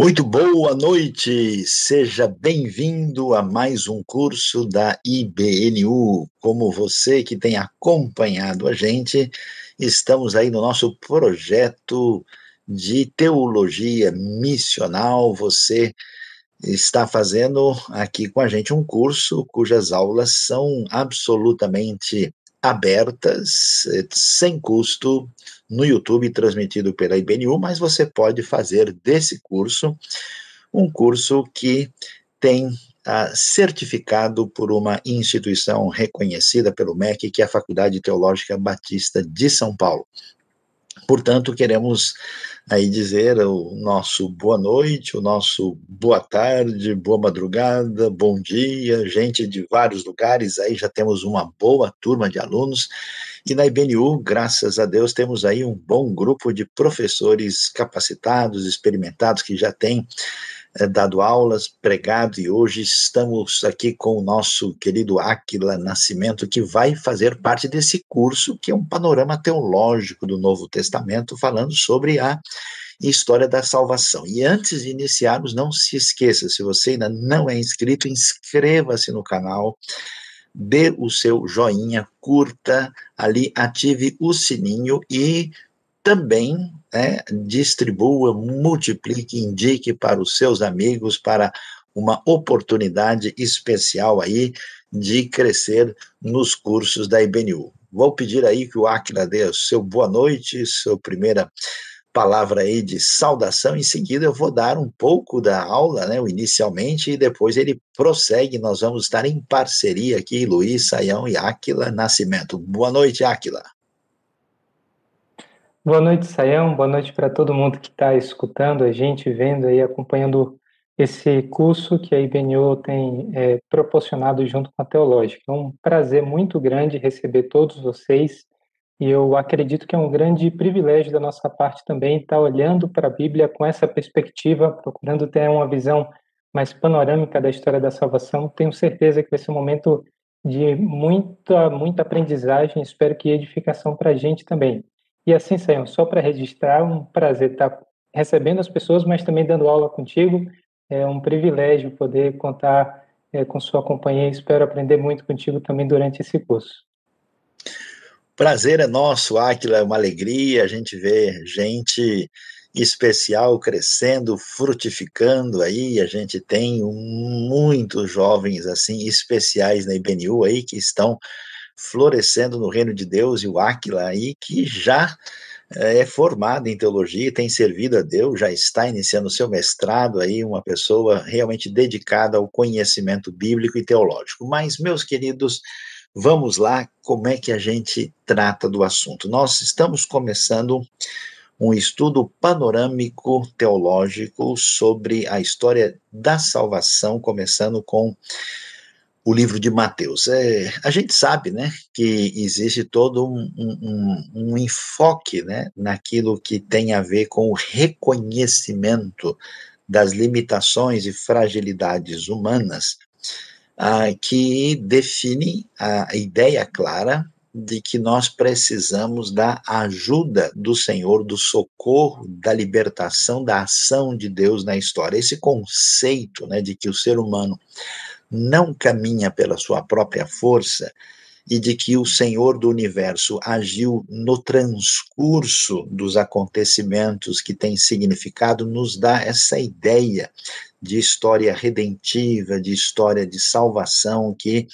Muito boa noite, seja bem-vindo a mais um curso da IBNU. Como você que tem acompanhado a gente, estamos aí no nosso projeto de teologia missional. Você está fazendo aqui com a gente um curso cujas aulas são absolutamente abertas, sem custo, no YouTube, transmitido pela IBNU, mas você pode fazer desse curso um curso que tem ah, certificado por uma instituição reconhecida pelo MEC, que é a Faculdade Teológica Batista de São Paulo. Portanto, queremos aí dizer o nosso boa noite, o nosso boa tarde, boa madrugada, bom dia, gente de vários lugares, aí já temos uma boa turma de alunos, e na IBNU, graças a Deus, temos aí um bom grupo de professores capacitados, experimentados, que já têm dado aulas, pregado, e hoje estamos aqui com o nosso querido Aquila Nascimento, que vai fazer parte desse curso, que é um panorama teológico do Novo Testamento, falando sobre a história da salvação. E antes de iniciarmos, não se esqueça, se você ainda não é inscrito, inscreva-se no canal, dê o seu joinha, curta ali, ative o sininho e também né, distribua, multiplique, indique para os seus amigos, para uma oportunidade especial aí de crescer nos cursos da IBNU. Vou pedir aí que o Aquila dê o seu boa noite, sua primeira palavra aí de saudação. Em seguida, eu vou dar um pouco da aula, né, inicialmente, e depois ele prossegue. Nós vamos estar em parceria aqui, Luiz Saião e Aquila Nascimento. Boa noite, Aquila. Boa noite, Sayão. Boa noite para todo mundo que está escutando a gente, vendo aí, acompanhando esse curso que a IBNU tem é, proporcionado junto com a Teológica. É um prazer muito grande receber todos vocês e eu acredito que é um grande privilégio da nossa parte também estar olhando para a Bíblia com essa perspectiva, procurando ter uma visão mais panorâmica da história da salvação. Tenho certeza que vai ser um momento de muita, muita aprendizagem, espero que edificação para a gente também. E assim, Sayão, só para registrar, um prazer estar recebendo as pessoas, mas também dando aula contigo. É um privilégio poder contar é, com sua companhia. Espero aprender muito contigo também durante esse curso. Prazer é nosso, Aquila, é uma alegria a gente ver gente especial crescendo, frutificando aí, a gente tem muitos jovens assim especiais na IBNU aí que estão florescendo no reino de Deus, e o Aquila aí, que já eh, é formado em teologia, tem servido a Deus, já está iniciando seu mestrado aí, uma pessoa realmente dedicada ao conhecimento bíblico e teológico. Mas, meus queridos, vamos lá, como é que a gente trata do assunto? Nós estamos começando um estudo panorâmico teológico sobre a história da salvação, começando com o livro de Mateus. É, a gente sabe, né, que existe todo um, um, um, enfoque, né, naquilo que tem a ver com o reconhecimento das limitações e fragilidades humanas, ah, que define a ideia clara de que nós precisamos da ajuda do Senhor, do socorro, da libertação, da ação de Deus na história. Esse conceito, né, de que o ser humano não caminha pela sua própria força e de que o Senhor do universo agiu no transcurso dos acontecimentos que tem significado, nos dá essa ideia de história redentiva, de história de salvação que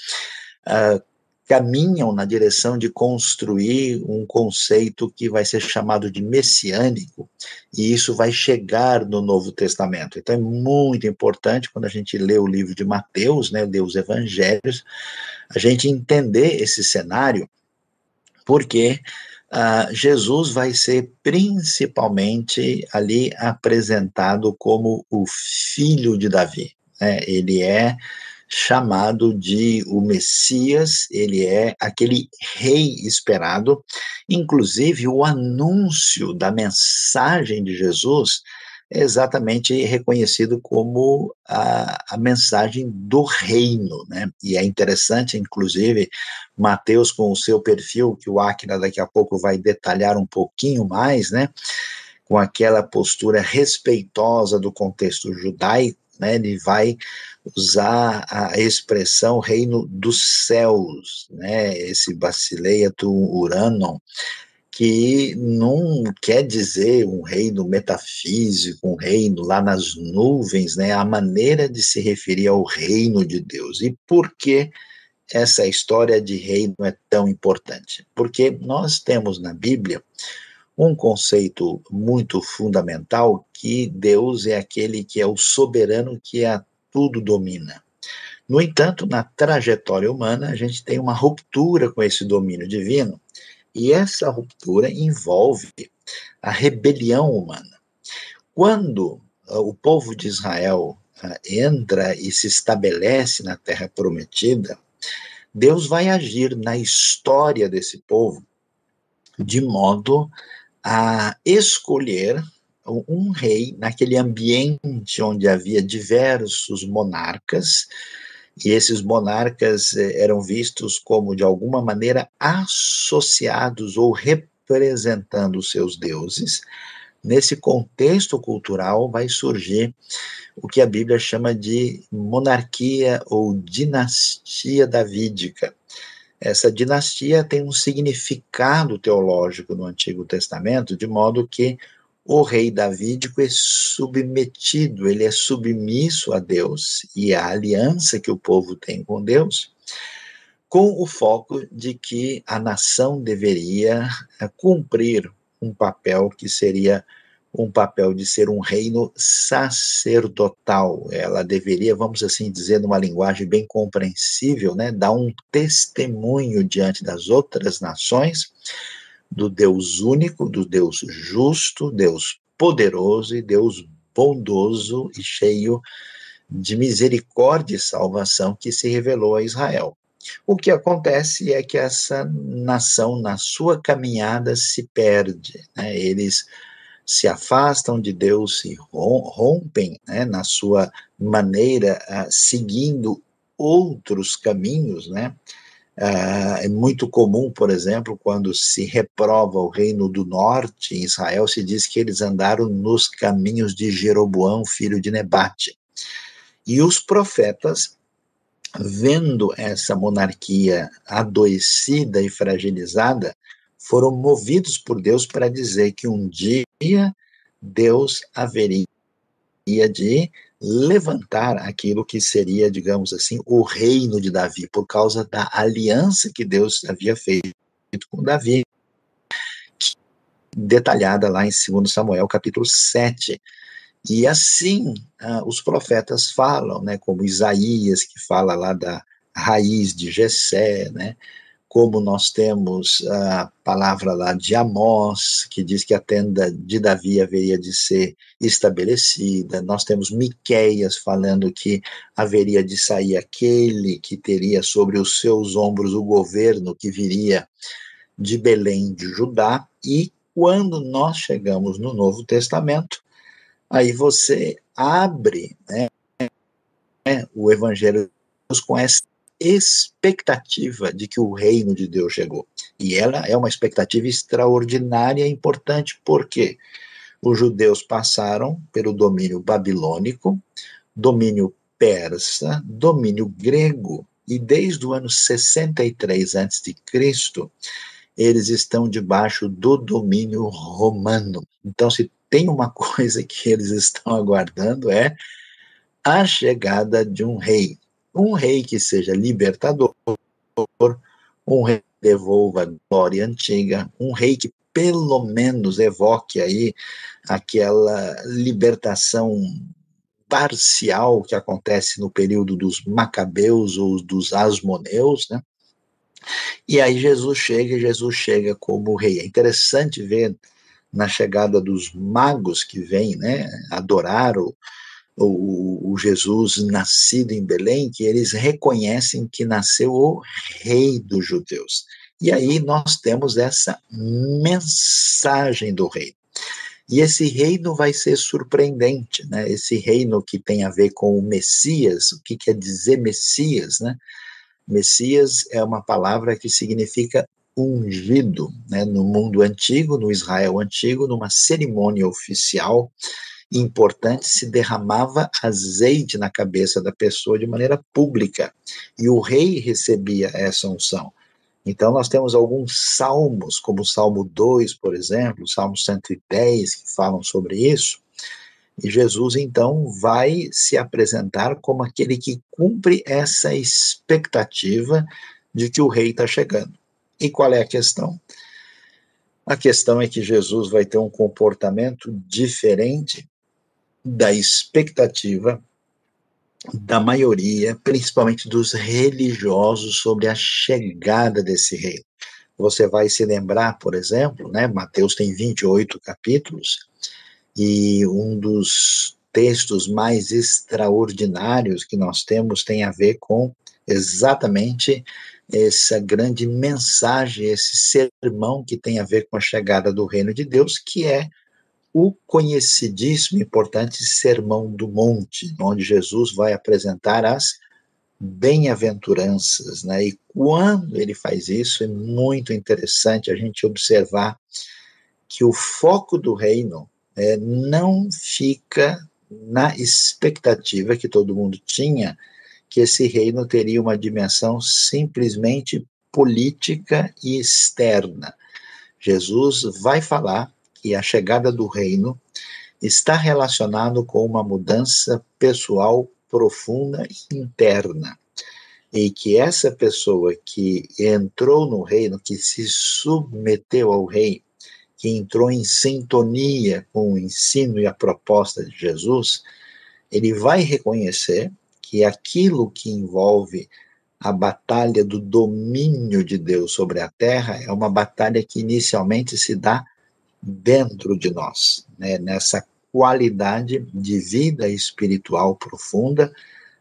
uh, caminham na direção de construir um conceito que vai ser chamado de messiânico, e isso vai chegar no Novo Testamento. Então é muito importante quando a gente lê o livro de Mateus, né, lê os evangelhos, a gente entender esse cenário, porque uh, Jesus vai ser principalmente ali apresentado como o filho de Davi. Né? Ele é chamado de o Messias, ele é aquele rei esperado. Inclusive, o anúncio da mensagem de Jesus é exatamente reconhecido como a, a mensagem do reino, né? E é interessante, inclusive, Mateus, com o seu perfil, que o Aquila daqui a pouco vai detalhar um pouquinho mais, né? com aquela postura respeitosa do contexto judaico, né, ele vai usar a expressão reino dos céus, né, esse basileia tu uranon, que não quer dizer um reino metafísico, um reino lá nas nuvens, né? A maneira de se referir ao reino de Deus. E por que essa história de reino é tão importante? Porque nós temos na Bíblia um conceito muito fundamental que Deus é aquele que é o soberano que a tudo domina. No entanto, na trajetória humana, a gente tem uma ruptura com esse domínio divino e essa ruptura envolve a rebelião humana. Quando uh, o povo de Israel uh, entra e se estabelece na terra prometida, Deus vai agir na história desse povo de modo a escolher um rei naquele ambiente onde havia diversos monarcas e esses monarcas eh, eram vistos como, de alguma maneira, associados ou representando seus deuses. Nesse contexto cultural vai surgir o que a Bíblia chama de monarquia ou dinastia davídica. Essa dinastia tem um significado teológico no Antigo Testamento, de modo que o rei davídico é submetido, ele é submisso a Deus e à aliança que o povo tem com Deus, com o foco de que a nação deveria eh, cumprir um papel que seria um papel de ser um reino sacerdotal. Ela deveria, vamos assim dizer, numa linguagem bem compreensível, né, dar um testemunho diante das outras nações do Deus único, do Deus justo, Deus poderoso e Deus bondoso e cheio de misericórdia e salvação que se revelou a Israel. O que acontece é que essa nação, na sua caminhada, se perde. Né? Eles se afastam de Deus, se rompem né, na sua maneira, uh, seguindo outros caminhos, né? Uh, é muito comum, por exemplo, quando se reprova o reino do norte, em Israel, se diz que eles andaram nos caminhos de Jeroboão, filho de Nebate. E os profetas, vendo essa monarquia adoecida e fragilizada, foram movidos por Deus para dizer que um dia Deus haveria de levantar aquilo que seria, digamos assim, o reino de Davi, por causa da aliança que Deus havia feito com Davi, detalhada lá em 2 Samuel, capítulo 7. E assim, uh, os profetas falam, né, como Isaías, que fala lá da raiz de Jessé, né, como nós temos a palavra lá de Amós, que diz que a tenda de Davi haveria de ser estabelecida, nós temos Miqueias falando que haveria de sair aquele que teria sobre os seus ombros o governo que viria de Belém de Judá, e quando nós chegamos no Novo Testamento, aí você abre né, o Evangelho com essa expectativa de que o reino de Deus chegou. E ela é uma expectativa extraordinária e importante, porque os judeus passaram pelo domínio babilônico, domínio persa, domínio grego, e desde o ano 63 a.C., eles estão debaixo do domínio romano. Então, se tem uma coisa que eles estão aguardando é a chegada de um rei um rei que seja libertador, um rei que devolva a glória antiga, um rei que pelo menos evoque aí aquela libertação parcial que acontece no período dos macabeus ou dos asmoneus, né? E aí Jesus chega, Jesus chega como rei. É interessante ver na chegada dos magos que vêm, né, adorar o, o, o, Jesus nascido em Belém, que eles reconhecem que nasceu o rei dos judeus. E aí nós temos essa mensagem do rei. E esse reino vai ser surpreendente, né? Esse reino que tem a ver com o Messias, o que quer dizer Messias, né? Messias é uma palavra que significa ungido né, no mundo antigo, no Israel antigo, numa cerimônia oficial importante, se derramava azeite na cabeça da pessoa de maneira pública, e o rei recebia essa unção. Então, nós temos alguns salmos, como o Salmo 2, por exemplo, o Salmo 110, que falam sobre isso, e Jesus, então, vai se apresentar como aquele que cumpre essa expectativa de que o rei está chegando. E qual é a questão? A questão é que Jesus vai ter um comportamento diferente da expectativa da maioria, principalmente dos religiosos, sobre a chegada desse rei. Você vai se lembrar, por exemplo, né, Mateus tem 28 capítulos, e um dos textos mais extraordinários que nós temos tem a ver com exatamente essa grande mensagem, esse sermão que tem a ver com a chegada do reino de Deus, que é o conhecidíssimo e importante Sermão do Monte, onde Jesus vai apresentar as bem-aventuranças, né? E quando ele faz isso, é muito interessante a gente observar que o foco do reino é, não fica na expectativa que todo mundo tinha que esse reino teria uma dimensão simplesmente política e externa. Jesus vai falar que a chegada do reino está relacionado com uma mudança pessoal profunda e interna. E que essa pessoa que entrou no reino, que se submeteu ao rei, que entrou em sintonia com o ensino e a proposta de Jesus, ele vai reconhecer que aquilo que envolve a batalha do domínio de Deus sobre a terra é uma batalha que inicialmente se dá dentro de nós, né? nessa qualidade de vida espiritual profunda.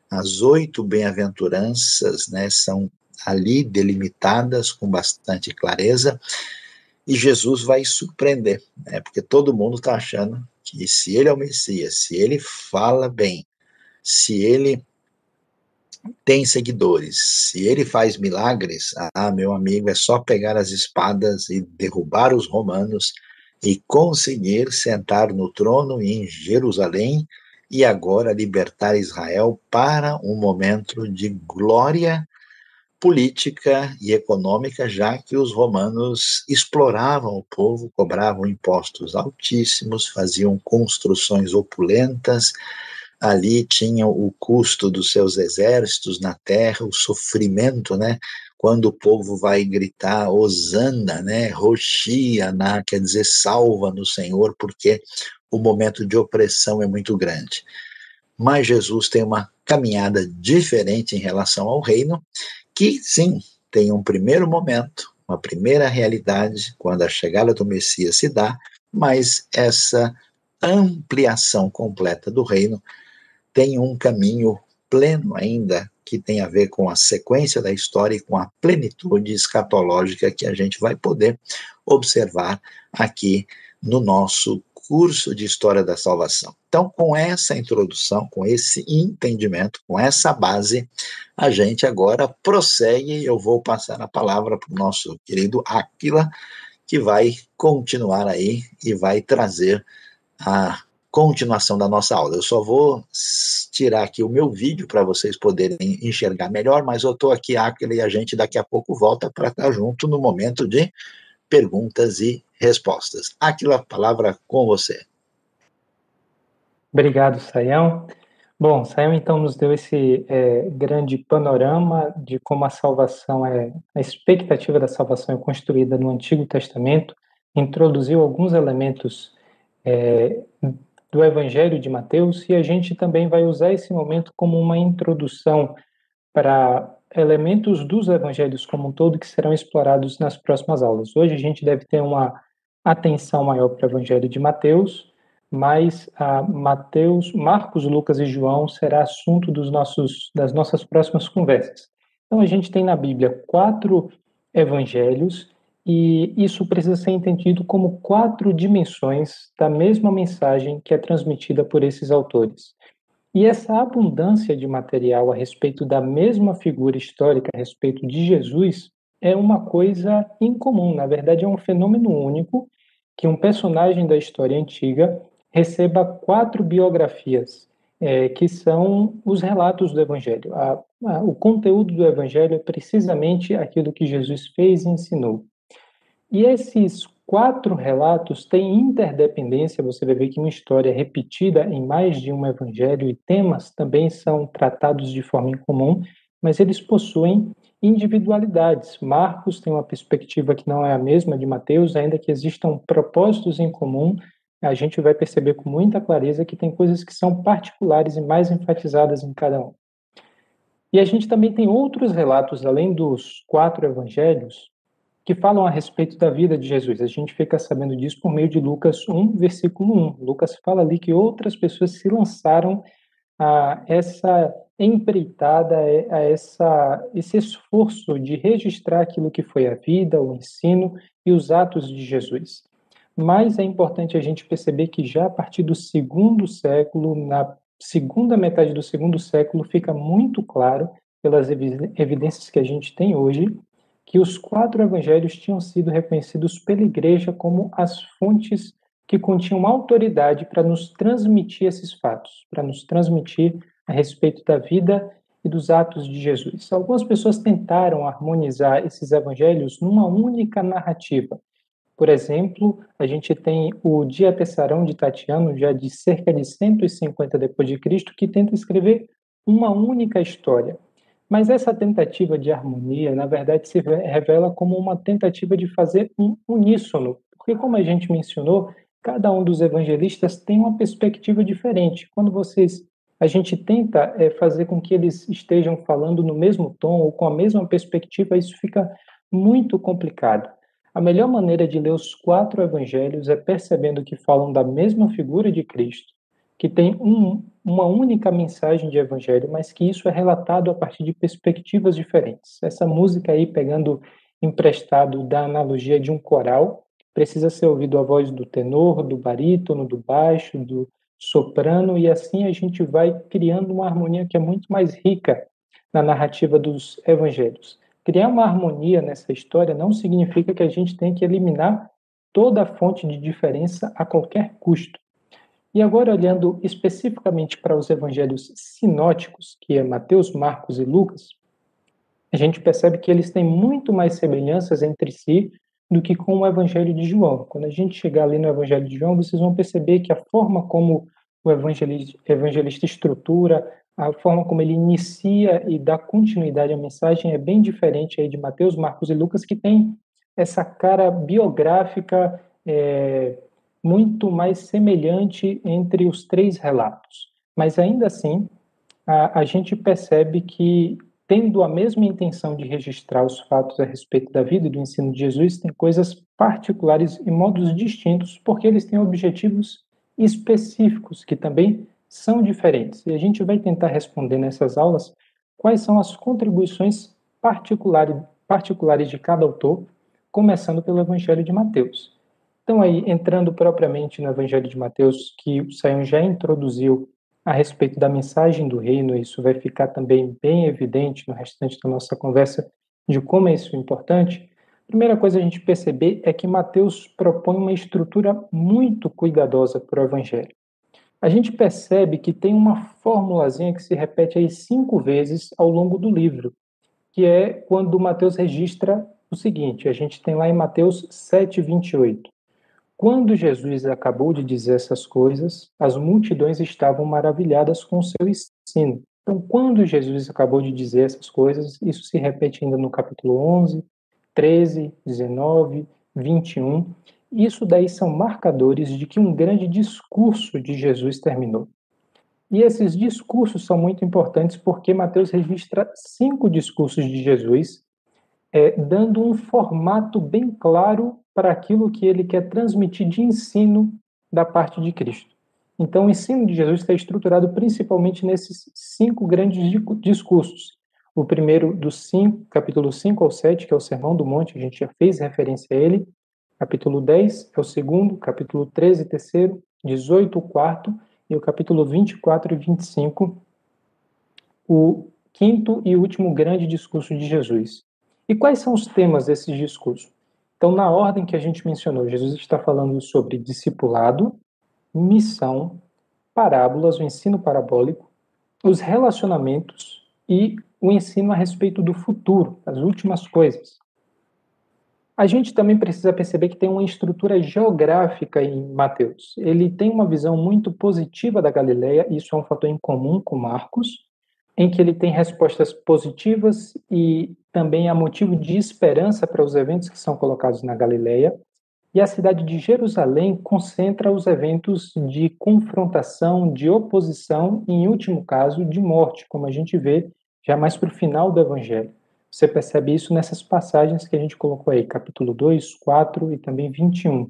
As oito bem-aventuranças né, são ali delimitadas com bastante clareza, e Jesus vai surpreender, né? porque todo mundo está achando que se ele é o Messias, se ele fala bem, se ele tem seguidores, se ele faz milagres, ah, meu amigo, é só pegar as espadas e derrubar os romanos e conseguir sentar no trono em Jerusalém e agora libertar Israel para um momento de glória política e econômica, já que os romanos exploravam o povo, cobravam impostos altíssimos, faziam construções opulentas, ali tinham o custo dos seus exércitos na terra, o sofrimento, né? Quando o povo vai gritar Osana, né? Roxiana, quer dizer salva no Senhor, porque o momento de opressão é muito grande. Mas Jesus tem uma caminhada diferente em relação ao reino, que sim, tem um primeiro momento, uma primeira realidade, quando a chegada do Messias se dá, mas essa ampliação completa do reino tem um caminho pleno ainda que tem a ver com a sequência da história e com a plenitude escatológica que a gente vai poder observar aqui no nosso curso de História da Salvação. Então, com essa introdução, com esse entendimento, com essa base, a gente agora prossegue e eu vou passar a palavra para o nosso querido Aquila, que vai continuar aí e vai trazer a continuação da nossa aula. Eu só vou tirar aqui o meu vídeo para vocês poderem enxergar melhor, mas eu estou aqui, Aquila, e a gente daqui a pouco volta para estar junto no momento de perguntas e respostas. Aquilo, a palavra com você. Obrigado, Saião. Bom, Saião então nos deu esse é, grande panorama de como a salvação é, a expectativa da salvação é construída no Antigo Testamento, introduziu alguns elementos é, do Evangelho de Mateus e a gente também vai usar esse momento como uma introdução para elementos dos evangelhos como um todo que serão explorados nas próximas aulas. Hoje a gente deve ter uma atenção maior para o Evangelho de Mateus, mas a Mateus, Marcos, Lucas e João será assunto dos nossos, das nossas próximas conversas. Então a gente tem na Bíblia quatro evangelhos e isso precisa ser entendido como quatro dimensões da mesma mensagem que é transmitida por esses autores. E essa abundância de material a respeito da mesma figura histórica, a respeito de Jesus, é uma coisa incomum, na verdade é um fenômeno único que um personagem da história antiga receba quatro biografias, é, que são os relatos do Evangelho. A, a, o conteúdo do Evangelho é precisamente aquilo que Jesus fez e ensinou. E esses quatro relatos têm interdependência, você vai ver que uma história é repetida em mais de um evangelho e temas também são tratados de forma incomum, mas eles possuem individualidades. Marcos tem uma perspectiva que não é a mesma de Mateus, ainda que existam propósitos em comum, a gente vai perceber com muita clareza que tem coisas que são particulares e mais enfatizadas em cada um. E a gente também tem outros relatos, além dos quatro evangelhos, que falam a respeito da vida de Jesus. A gente fica sabendo disso por meio de Lucas 1, versículo 1. Lucas fala ali que outras pessoas se lançaram a essa empreitada, a essa, esse esforço de registrar aquilo que foi a vida, o ensino e os atos de Jesus. Mas é importante a gente perceber que já a partir do segundo século, na segunda metade do segundo século, fica muito claro, pelas evidências que a gente tem hoje, que os quatro evangelhos tinham sido reconhecidos pela igreja como as fontes que continham autoridade para nos transmitir esses fatos, para nos transmitir a respeito da vida e dos atos de Jesus. Algumas pessoas tentaram harmonizar esses evangelhos numa única narrativa. Por exemplo, a gente tem o Diatessarão de Tatiano, já de cerca de 150 depois de Cristo, que tenta escrever uma única história. Mas essa tentativa de harmonia, na verdade, se revela como uma tentativa de fazer um uníssono, porque como a gente mencionou, cada um dos evangelistas tem uma perspectiva diferente. Quando vocês a gente tenta é, fazer com que eles estejam falando no mesmo tom ou com a mesma perspectiva, isso fica muito complicado. A melhor maneira de ler os quatro evangelhos é percebendo que falam da mesma figura de Cristo, que tem um, uma única mensagem de evangelho, mas que isso é relatado a partir de perspectivas diferentes. Essa música aí, pegando emprestado da analogia de um coral, precisa ser ouvido a voz do tenor, do barítono, do baixo, do soprano, e assim a gente vai criando uma harmonia que é muito mais rica na narrativa dos evangelhos. Criar uma harmonia nessa história não significa que a gente tem que eliminar toda a fonte de diferença a qualquer custo. E agora, olhando especificamente para os evangelhos sinóticos, que é Mateus, Marcos e Lucas, a gente percebe que eles têm muito mais semelhanças entre si do que com o evangelho de João. Quando a gente chegar ali no evangelho de João, vocês vão perceber que a forma como o evangelista, evangelista estrutura, a forma como ele inicia e dá continuidade à mensagem é bem diferente aí de Mateus, Marcos e Lucas, que tem essa cara biográfica é, muito mais semelhante entre os três relatos. Mas ainda assim, a, a gente percebe que, tendo a mesma intenção de registrar os fatos a respeito da vida e do ensino de Jesus, tem coisas particulares e modos distintos, porque eles têm objetivos específicos que também são diferentes. E a gente vai tentar responder nessas aulas quais são as contribuições particulares, particulares de cada autor, começando pelo Evangelho de Mateus. Então, aí, entrando propriamente no Evangelho de Mateus, que o Sayão já introduziu a respeito da mensagem do reino, isso vai ficar também bem evidente no restante da nossa conversa de como é isso importante. A primeira coisa a gente perceber é que Mateus propõe uma estrutura muito cuidadosa para o Evangelho. A gente percebe que tem uma formulazinha que se repete aí cinco vezes ao longo do livro, que é quando Mateus registra o seguinte: a gente tem lá em Mateus 7, 28. Quando Jesus acabou de dizer essas coisas, as multidões estavam maravilhadas com o seu ensino. Então, quando Jesus acabou de dizer essas coisas, isso se repete ainda no capítulo 11, 13, 19, 21. Isso daí são marcadores de que um grande discurso de Jesus terminou. E esses discursos são muito importantes porque Mateus registra cinco discursos de Jesus, é, dando um formato bem claro para aquilo que ele quer transmitir de ensino da parte de Cristo. Então, o ensino de Jesus está estruturado principalmente nesses cinco grandes discursos. O primeiro dos cinco, capítulo 5 ao 7, que é o Sermão do Monte, a gente já fez referência a ele. Capítulo 10 é o segundo, capítulo 13, terceiro, 18, o quarto, e o capítulo 24 e 25, o quinto e último grande discurso de Jesus. E quais são os temas desses discursos? Então, na ordem que a gente mencionou, Jesus está falando sobre discipulado, missão, parábolas, o ensino parabólico, os relacionamentos e o ensino a respeito do futuro, as últimas coisas. A gente também precisa perceber que tem uma estrutura geográfica em Mateus. Ele tem uma visão muito positiva da Galileia, isso é um fator em comum com Marcos, em que ele tem respostas positivas e também há motivo de esperança para os eventos que são colocados na Galileia. E a cidade de Jerusalém concentra os eventos de confrontação, de oposição e, em último caso, de morte, como a gente vê já mais para o final do Evangelho. Você percebe isso nessas passagens que a gente colocou aí, capítulo 2, 4 e também 21.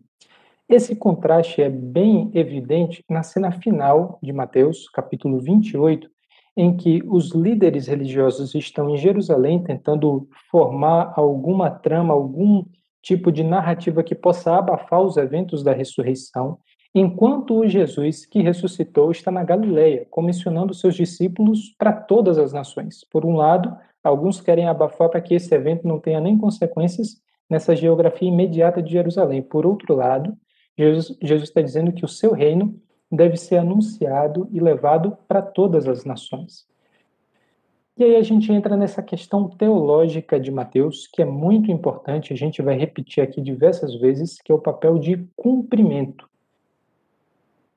Esse contraste é bem evidente na cena final de Mateus, capítulo 28, em que os líderes religiosos estão em Jerusalém tentando formar alguma trama, algum tipo de narrativa que possa abafar os eventos da ressurreição, enquanto o Jesus que ressuscitou está na Galileia, comissionando seus discípulos para todas as nações. Por um lado, Alguns querem abafar para que esse evento não tenha nem consequências nessa geografia imediata de Jerusalém. Por outro lado, Jesus, Jesus está dizendo que o seu reino deve ser anunciado e levado para todas as nações. E aí a gente entra nessa questão teológica de Mateus, que é muito importante, a gente vai repetir aqui diversas vezes, que é o papel de cumprimento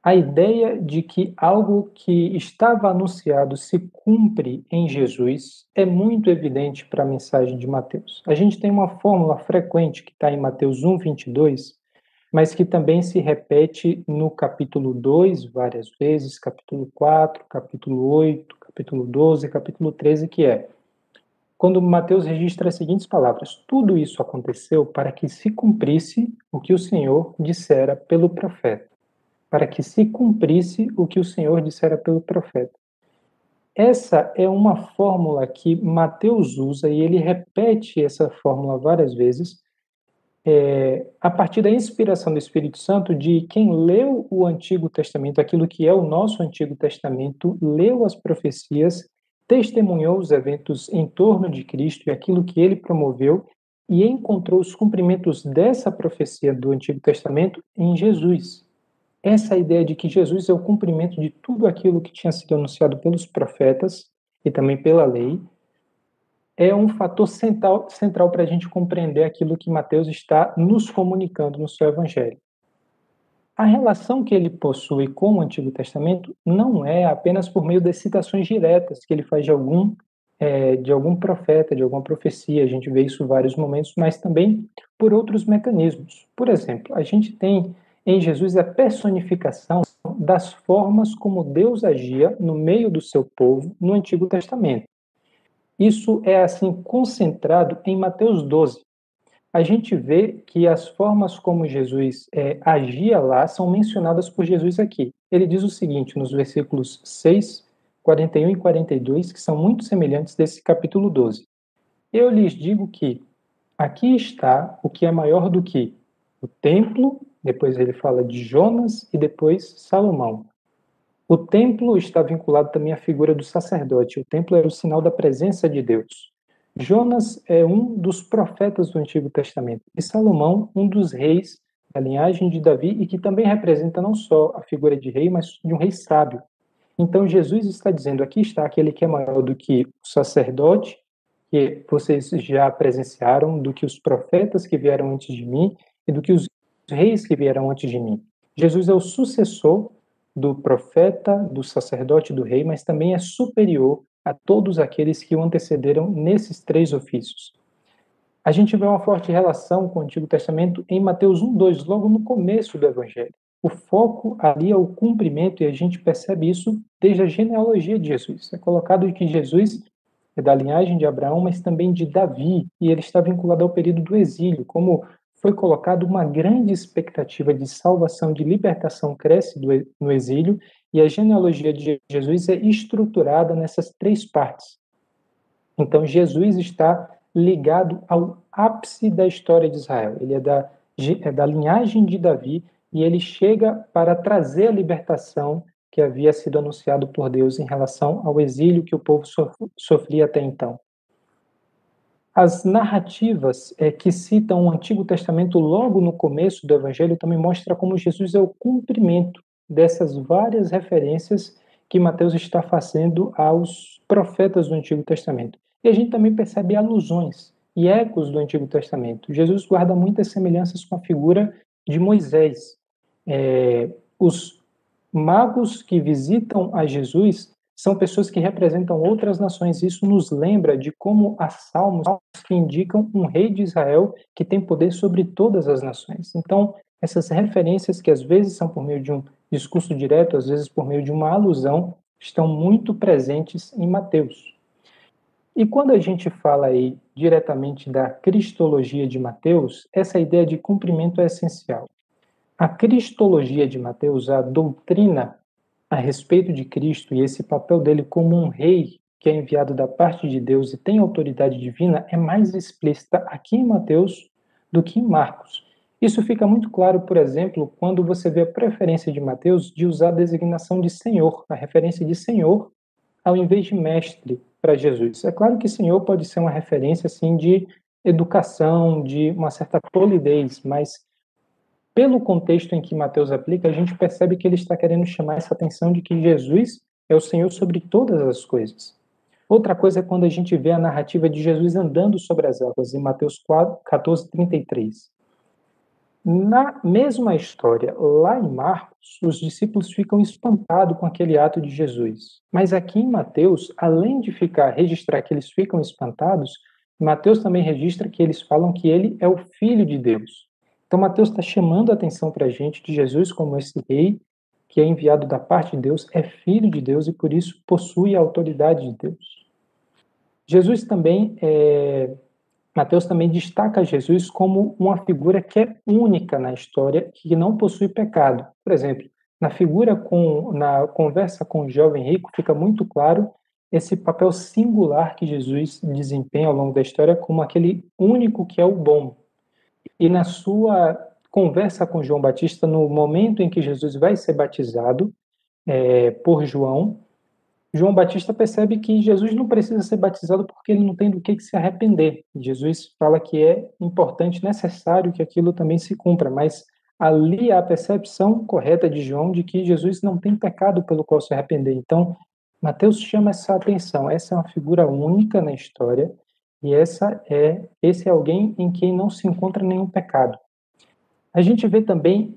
a ideia de que algo que estava anunciado se cumpre em Jesus é muito evidente para a mensagem de Mateus. A gente tem uma fórmula frequente que está em Mateus 1, 22, mas que também se repete no capítulo 2 várias vezes, capítulo 4, capítulo 8, capítulo 12, capítulo 13, que é quando Mateus registra as seguintes palavras: Tudo isso aconteceu para que se cumprisse o que o Senhor dissera pelo profeta para que se cumprisse o que o Senhor dissera pelo profeta. Essa é uma fórmula que Mateus usa e ele repete essa fórmula várias vezes, é, a partir da inspiração do Espírito Santo de quem leu o Antigo Testamento, aquilo que é o nosso Antigo Testamento, leu as profecias, testemunhou os eventos em torno de Cristo e aquilo que ele promoveu e encontrou os cumprimentos dessa profecia do Antigo Testamento em Jesus. Essa ideia de que Jesus é o cumprimento de tudo aquilo que tinha sido anunciado pelos profetas e também pela lei, é um fator central, central para a gente compreender aquilo que Mateus está nos comunicando no seu evangelho. A relação que ele possui com o Antigo Testamento não é apenas por meio das citações diretas que ele faz de algum é, de algum profeta, de alguma profecia. A gente vê isso em vários momentos, mas também por outros mecanismos. Por exemplo, a gente tem em Jesus a personificação das formas como Deus agia no meio do seu povo no Antigo Testamento. Isso é assim concentrado em Mateus 12. A gente vê que as formas como Jesus é, agia lá são mencionadas por Jesus aqui. Ele diz o seguinte nos versículos 6, 41 e 42, que são muito semelhantes desse capítulo 12. Eu lhes digo que aqui está o que é maior do que o templo depois ele fala de Jonas e depois Salomão. O templo está vinculado também à figura do sacerdote. O templo era o sinal da presença de Deus. Jonas é um dos profetas do Antigo Testamento e Salomão, um dos reis da linhagem de Davi e que também representa não só a figura de rei, mas de um rei sábio. Então Jesus está dizendo: aqui está aquele que é maior do que o sacerdote, que vocês já presenciaram, do que os profetas que vieram antes de mim e do que os reis que vieram antes de mim. Jesus é o sucessor do profeta, do sacerdote, do rei, mas também é superior a todos aqueles que o antecederam nesses três ofícios. A gente vê uma forte relação com o Antigo Testamento em Mateus 1:2, logo no começo do evangelho. O foco ali é o cumprimento e a gente percebe isso desde a genealogia de Jesus. É colocado que Jesus é da linhagem de Abraão, mas também de Davi, e ele está vinculado ao período do exílio, como foi colocado uma grande expectativa de salvação, de libertação cresce do, no exílio, e a genealogia de Jesus é estruturada nessas três partes. Então, Jesus está ligado ao ápice da história de Israel. Ele é da, é da linhagem de Davi e ele chega para trazer a libertação que havia sido anunciado por Deus em relação ao exílio que o povo sofria até então. As narrativas é, que citam o Antigo Testamento logo no começo do Evangelho também mostra como Jesus é o cumprimento dessas várias referências que Mateus está fazendo aos profetas do Antigo Testamento. E a gente também percebe alusões e ecos do Antigo Testamento. Jesus guarda muitas semelhanças com a figura de Moisés. É, os magos que visitam a Jesus são pessoas que representam outras nações. Isso nos lembra de como há salmos que indicam um rei de Israel que tem poder sobre todas as nações. Então, essas referências, que às vezes são por meio de um discurso direto, às vezes por meio de uma alusão, estão muito presentes em Mateus. E quando a gente fala aí diretamente da cristologia de Mateus, essa ideia de cumprimento é essencial. A cristologia de Mateus, a doutrina a respeito de Cristo e esse papel dele como um rei que é enviado da parte de Deus e tem autoridade divina é mais explícita aqui em Mateus do que em Marcos. Isso fica muito claro, por exemplo, quando você vê a preferência de Mateus de usar a designação de Senhor, a referência de Senhor, ao invés de mestre para Jesus. É claro que Senhor pode ser uma referência assim de educação, de uma certa polidez, mas pelo contexto em que Mateus aplica, a gente percebe que ele está querendo chamar essa atenção de que Jesus é o Senhor sobre todas as coisas. Outra coisa é quando a gente vê a narrativa de Jesus andando sobre as águas, em Mateus 4, 14, 33. Na mesma história, lá em Marcos, os discípulos ficam espantados com aquele ato de Jesus. Mas aqui em Mateus, além de ficar registrar que eles ficam espantados, Mateus também registra que eles falam que ele é o Filho de Deus. Então, Mateus está chamando a atenção para a gente de Jesus como esse rei que é enviado da parte de Deus, é filho de Deus e por isso possui a autoridade de Deus. Jesus também, é, Mateus também destaca Jesus como uma figura que é única na história, que não possui pecado. Por exemplo, na figura com, na conversa com o jovem rico, fica muito claro esse papel singular que Jesus desempenha ao longo da história como aquele único que é o bom, e na sua conversa com João Batista, no momento em que Jesus vai ser batizado é, por João, João Batista percebe que Jesus não precisa ser batizado porque ele não tem do que se arrepender. Jesus fala que é importante, necessário que aquilo também se cumpra, mas ali há a percepção correta de João de que Jesus não tem pecado pelo qual se arrepender. Então, Mateus chama essa atenção. Essa é uma figura única na história e essa é esse é alguém em quem não se encontra nenhum pecado. A gente vê também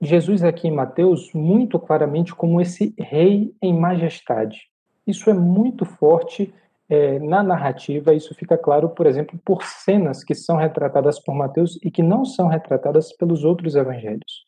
Jesus aqui em Mateus muito claramente como esse rei em majestade. Isso é muito forte é, na narrativa, isso fica claro, por exemplo, por cenas que são retratadas por Mateus e que não são retratadas pelos outros evangelhos.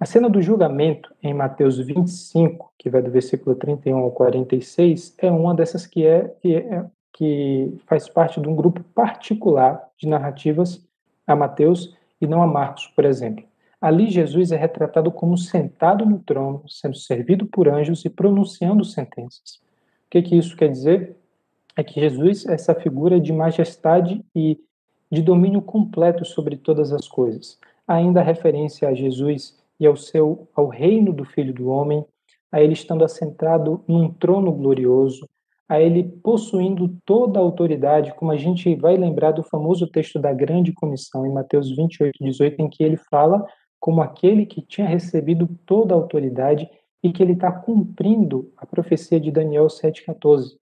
A cena do julgamento em Mateus 25, que vai do versículo 31 ao 46, é uma dessas que é, que é que faz parte de um grupo particular de narrativas a Mateus e não a Marcos, por exemplo. Ali Jesus é retratado como sentado no trono, sendo servido por anjos e pronunciando sentenças. O que, que isso quer dizer? É que Jesus é essa figura de majestade e de domínio completo sobre todas as coisas. Ainda a referência a Jesus e ao seu ao reino do Filho do Homem, a ele estando assentado num trono glorioso, a ele possuindo toda a autoridade, como a gente vai lembrar do famoso texto da grande comissão, em Mateus 28, 18, em que ele fala como aquele que tinha recebido toda a autoridade e que ele está cumprindo a profecia de Daniel 7,14.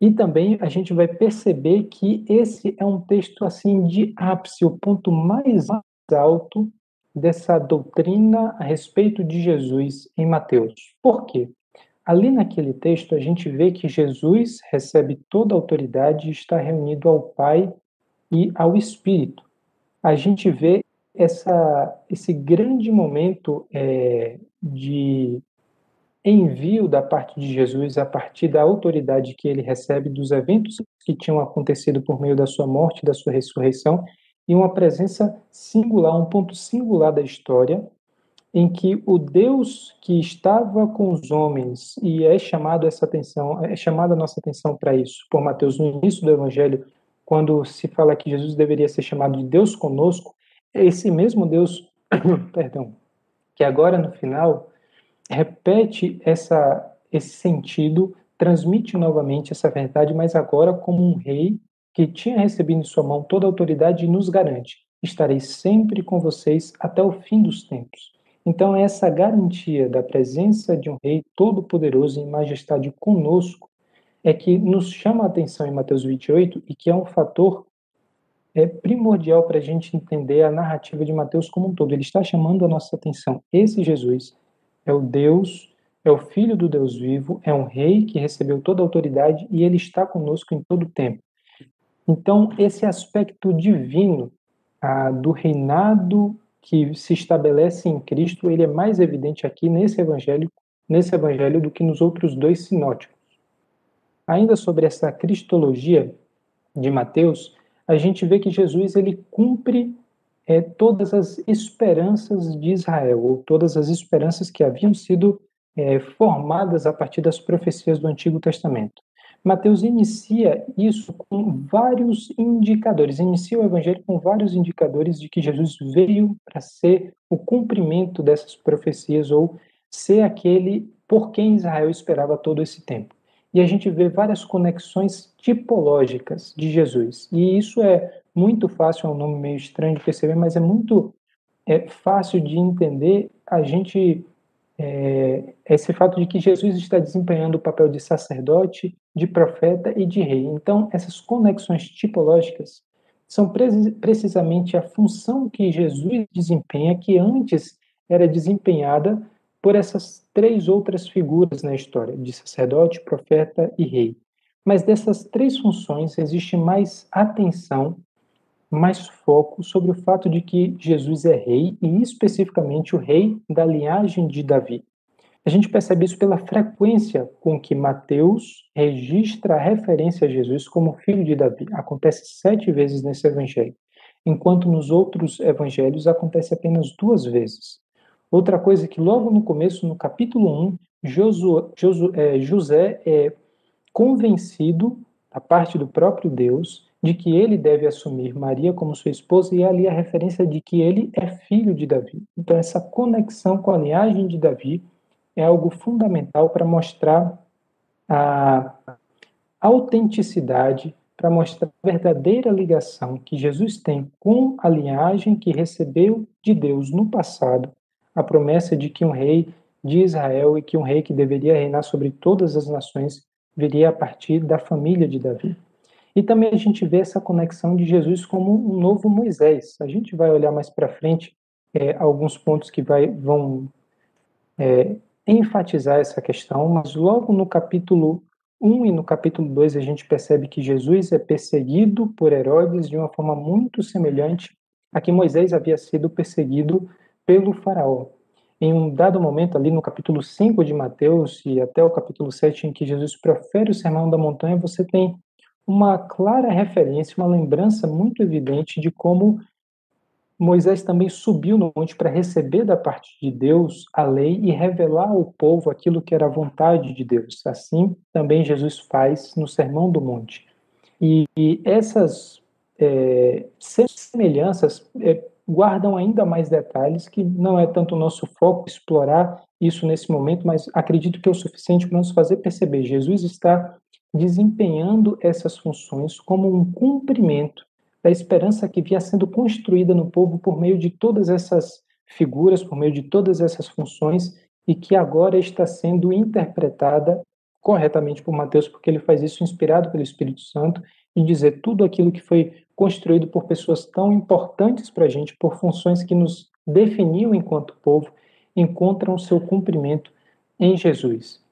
E também a gente vai perceber que esse é um texto assim de ápice, o ponto mais alto dessa doutrina a respeito de Jesus em Mateus. Por quê? Ali naquele texto, a gente vê que Jesus recebe toda a autoridade e está reunido ao Pai e ao Espírito. A gente vê essa, esse grande momento é, de envio da parte de Jesus a partir da autoridade que ele recebe dos eventos que tinham acontecido por meio da sua morte, da sua ressurreição, e uma presença singular, um ponto singular da história, em que o Deus que estava com os homens e é chamado essa atenção, é chamada a nossa atenção para isso por Mateus no início do evangelho, quando se fala que Jesus deveria ser chamado de Deus conosco, é esse mesmo Deus, perdão, que agora no final repete essa esse sentido, transmite novamente essa verdade, mas agora como um rei que tinha recebido em sua mão toda a autoridade e nos garante: estarei sempre com vocês até o fim dos tempos. Então, essa garantia da presença de um Rei todo-poderoso em majestade conosco é que nos chama a atenção em Mateus 28 e que é um fator é, primordial para a gente entender a narrativa de Mateus como um todo. Ele está chamando a nossa atenção. Esse Jesus é o Deus, é o Filho do Deus vivo, é um Rei que recebeu toda a autoridade e ele está conosco em todo o tempo. Então, esse aspecto divino ah, do reinado que se estabelece em Cristo, ele é mais evidente aqui nesse evangelho, nesse evangelho do que nos outros dois sinóticos. Ainda sobre essa cristologia de Mateus, a gente vê que Jesus ele cumpre é, todas as esperanças de Israel, ou todas as esperanças que haviam sido é, formadas a partir das profecias do Antigo Testamento. Mateus inicia isso com vários indicadores, inicia o evangelho com vários indicadores de que Jesus veio para ser o cumprimento dessas profecias ou ser aquele por quem Israel esperava todo esse tempo. E a gente vê várias conexões tipológicas de Jesus. E isso é muito fácil, é um nome meio estranho de perceber, mas é muito é, fácil de entender a gente é, esse fato de que Jesus está desempenhando o papel de sacerdote, de profeta e de rei. Então, essas conexões tipológicas são precisamente a função que Jesus desempenha, que antes era desempenhada por essas três outras figuras na história, de sacerdote, profeta e rei. Mas dessas três funções existe mais atenção, mais foco sobre o fato de que Jesus é rei e especificamente o rei da linhagem de Davi. A gente percebe isso pela frequência com que Mateus registra a referência a Jesus como filho de Davi. Acontece sete vezes nesse evangelho, enquanto nos outros evangelhos acontece apenas duas vezes. Outra coisa é que logo no começo, no capítulo 1, Josué, é, José é convencido, da parte do próprio Deus, de que ele deve assumir Maria como sua esposa, e é ali a referência de que ele é filho de Davi. Então, essa conexão com a linhagem de Davi é algo fundamental para mostrar a autenticidade, para mostrar a verdadeira ligação que Jesus tem com a linhagem que recebeu de Deus no passado, a promessa de que um rei de Israel e que um rei que deveria reinar sobre todas as nações viria a partir da família de Davi. E também a gente vê essa conexão de Jesus como um novo Moisés. A gente vai olhar mais para frente é, alguns pontos que vai, vão é, enfatizar essa questão, mas logo no capítulo 1 e no capítulo 2 a gente percebe que Jesus é perseguido por Herodes de uma forma muito semelhante a que Moisés havia sido perseguido pelo faraó. Em um dado momento ali no capítulo 5 de Mateus e até o capítulo 7 em que Jesus profere o sermão da montanha, você tem uma clara referência, uma lembrança muito evidente de como Moisés também subiu no monte para receber da parte de Deus a lei e revelar ao povo aquilo que era a vontade de Deus. Assim também Jesus faz no Sermão do Monte. E, e essas é, semelhanças é, guardam ainda mais detalhes que não é tanto o nosso foco explorar isso nesse momento, mas acredito que é o suficiente para nos fazer perceber. Jesus está desempenhando essas funções como um cumprimento da esperança que vinha sendo construída no povo por meio de todas essas figuras, por meio de todas essas funções, e que agora está sendo interpretada corretamente por Mateus, porque ele faz isso inspirado pelo Espírito Santo, e dizer tudo aquilo que foi construído por pessoas tão importantes para a gente, por funções que nos definiam enquanto povo, encontram seu cumprimento em Jesus.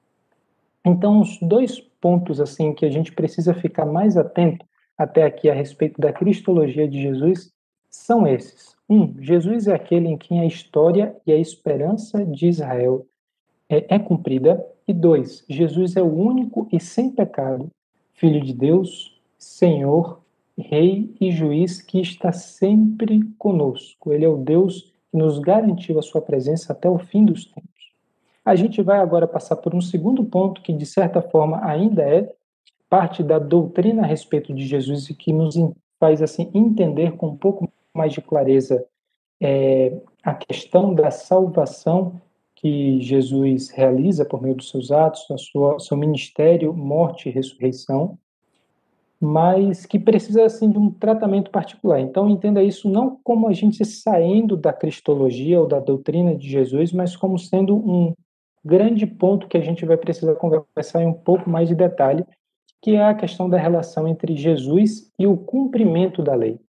Então, os dois pontos assim que a gente precisa ficar mais atento até aqui a respeito da cristologia de Jesus são esses. Um, Jesus é aquele em quem a história e a esperança de Israel é, é cumprida. E dois, Jesus é o único e sem pecado, Filho de Deus, Senhor, Rei e Juiz que está sempre conosco. Ele é o Deus que nos garantiu a sua presença até o fim dos tempos. A gente vai agora passar por um segundo ponto que, de certa forma, ainda é parte da doutrina a respeito de Jesus e que nos faz assim entender com um pouco mais de clareza é, a questão da salvação que Jesus realiza por meio dos seus atos, sua, seu ministério, morte e ressurreição. mas que precisa assim de um tratamento particular. Então entenda isso não como a gente saindo da cristologia ou da doutrina de Jesus, mas como sendo um grande ponto que a gente vai precisar conversar em um pouco mais de detalhe, que é a questão da relação entre Jesus e o cumprimento da lei.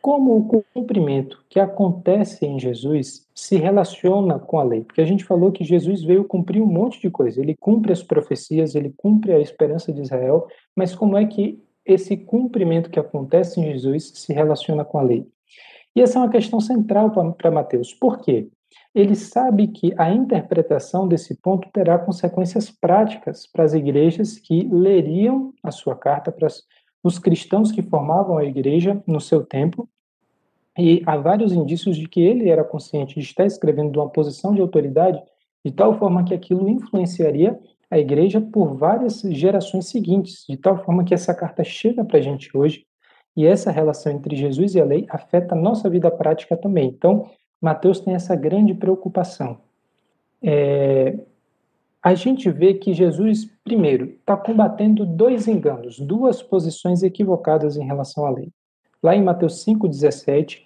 Como o cumprimento que acontece em Jesus se relaciona com a lei? Porque a gente falou que Jesus veio cumprir um monte de coisa. Ele cumpre as profecias, ele cumpre a esperança de Israel, mas como é que esse cumprimento que acontece em Jesus se relaciona com a lei. E essa é uma questão central para Mateus. Por quê? Ele sabe que a interpretação desse ponto terá consequências práticas para as igrejas que leriam a sua carta, para os cristãos que formavam a igreja no seu tempo. E há vários indícios de que ele era consciente de estar escrevendo de uma posição de autoridade de tal forma que aquilo influenciaria a igreja por várias gerações seguintes, de tal forma que essa carta chega para a gente hoje e essa relação entre Jesus e a lei afeta a nossa vida prática também. Então, Mateus tem essa grande preocupação. É, a gente vê que Jesus, primeiro, está combatendo dois enganos, duas posições equivocadas em relação à lei. Lá em Mateus 5,17,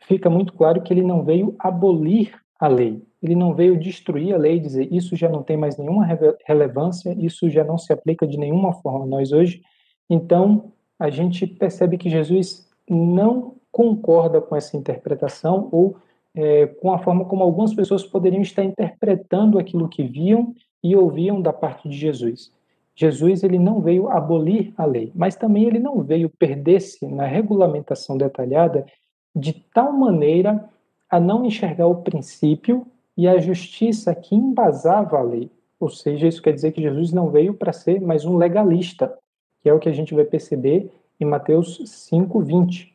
fica muito claro que ele não veio abolir a lei, ele não veio destruir a lei e dizer isso já não tem mais nenhuma relevância, isso já não se aplica de nenhuma forma a nós hoje. Então, a gente percebe que Jesus não concorda com essa interpretação ou é, com a forma como algumas pessoas poderiam estar interpretando aquilo que viam e ouviam da parte de Jesus. Jesus ele não veio abolir a lei, mas também ele não veio perder-se na regulamentação detalhada de tal maneira a não enxergar o princípio e a justiça que embasava a lei. Ou seja, isso quer dizer que Jesus não veio para ser mais um legalista, que é o que a gente vai perceber em Mateus 5:20.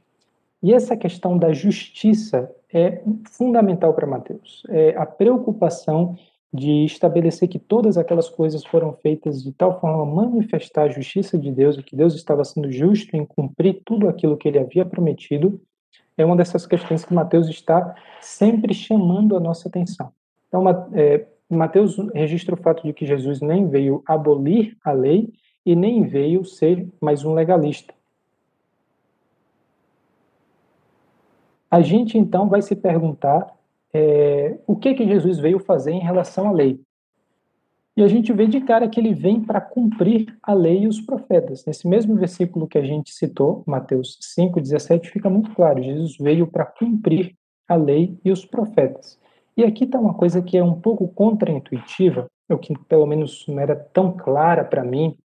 E essa questão da justiça é fundamental para Mateus. É a preocupação de estabelecer que todas aquelas coisas foram feitas de tal forma a manifestar a justiça de Deus e que Deus estava sendo justo em cumprir tudo aquilo que ele havia prometido, é uma dessas questões que Mateus está sempre chamando a nossa atenção. Então, é, Mateus registra o fato de que Jesus nem veio abolir a lei e nem veio ser mais um legalista. A gente então vai se perguntar é, o que que Jesus veio fazer em relação à lei. E a gente vê de cara que ele vem para cumprir a lei e os profetas. Nesse mesmo versículo que a gente citou, Mateus 5,17, fica muito claro: Jesus veio para cumprir a lei e os profetas. E aqui está uma coisa que é um pouco contraintuitiva, ou que pelo menos não era tão clara para mim,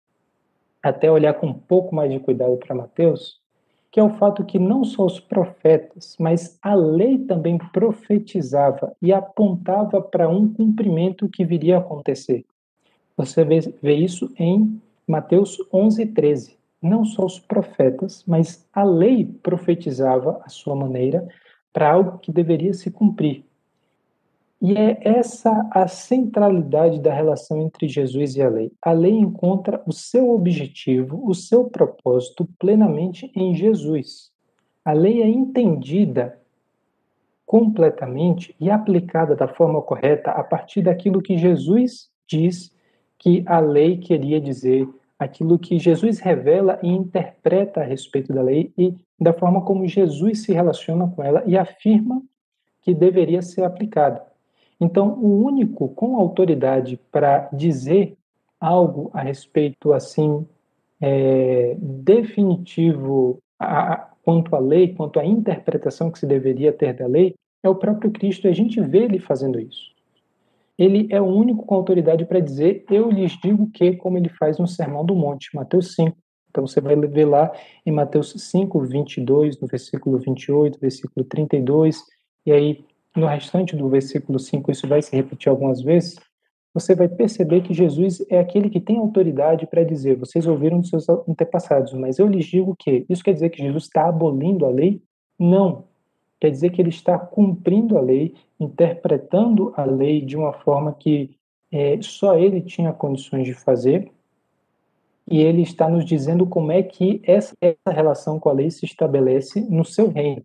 até olhar com um pouco mais de cuidado para Mateus, que é o fato que não só os profetas, mas a lei também profetizava e apontava para um cumprimento que viria a acontecer. Você vê, vê isso em Mateus 11, 13. Não só os profetas, mas a lei profetizava a sua maneira para algo que deveria se cumprir. E é essa a centralidade da relação entre Jesus e a lei. A lei encontra o seu objetivo, o seu propósito plenamente em Jesus. A lei é entendida completamente e aplicada da forma correta a partir daquilo que Jesus diz que a lei queria dizer, aquilo que Jesus revela e interpreta a respeito da lei e da forma como Jesus se relaciona com ela e afirma que deveria ser aplicada. Então, o único com autoridade para dizer algo a respeito assim é, definitivo a, quanto à lei, quanto à interpretação que se deveria ter da lei, é o próprio Cristo. E a gente vê ele fazendo isso ele é o único com autoridade para dizer, eu lhes digo que, como ele faz no Sermão do Monte, Mateus 5. Então você vai ver lá em Mateus 5, 22, no versículo 28, versículo 32, e aí no restante do versículo 5 isso vai se repetir algumas vezes, você vai perceber que Jesus é aquele que tem autoridade para dizer, vocês ouviram dos seus antepassados, mas eu lhes digo que, isso quer dizer que Jesus está abolindo a lei? Não, quer dizer que ele está cumprindo a lei, interpretando a lei de uma forma que é, só ele tinha condições de fazer, e ele está nos dizendo como é que essa, essa relação com a lei se estabelece no seu reino.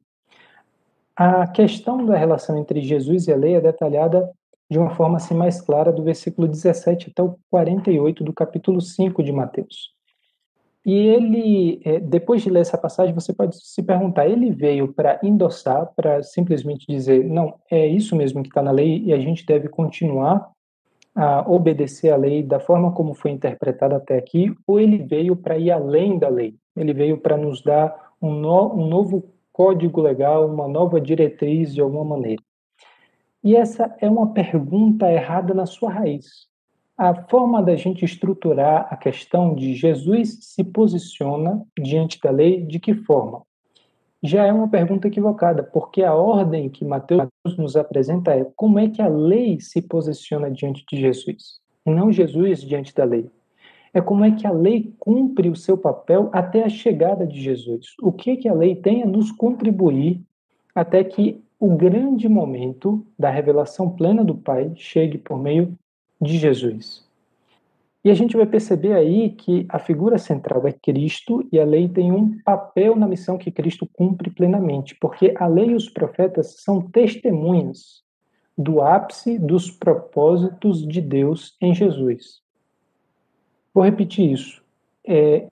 A questão da relação entre Jesus e a lei é detalhada de uma forma assim mais clara do versículo 17 até o 48 do capítulo 5 de Mateus. E ele, é, depois de ler essa passagem, você pode se perguntar: ele veio para endossar, para simplesmente dizer, não, é isso mesmo que está na lei e a gente deve continuar a obedecer a lei da forma como foi interpretada até aqui, ou ele veio para ir além da lei? Ele veio para nos dar um, no, um novo código legal, uma nova diretriz de alguma maneira. E essa é uma pergunta errada na sua raiz. A forma da gente estruturar a questão de Jesus se posiciona diante da lei de que forma? Já é uma pergunta equivocada, porque a ordem que Mateus nos apresenta é como é que a lei se posiciona diante de Jesus, e não Jesus diante da lei. É como é que a lei cumpre o seu papel até a chegada de Jesus. O que que a lei tem a nos contribuir até que o grande momento da revelação plena do Pai chegue por meio de Jesus. E a gente vai perceber aí que a figura central é Cristo e a lei tem um papel na missão que Cristo cumpre plenamente, porque a lei e os profetas são testemunhas do ápice dos propósitos de Deus em Jesus. Vou repetir isso, é,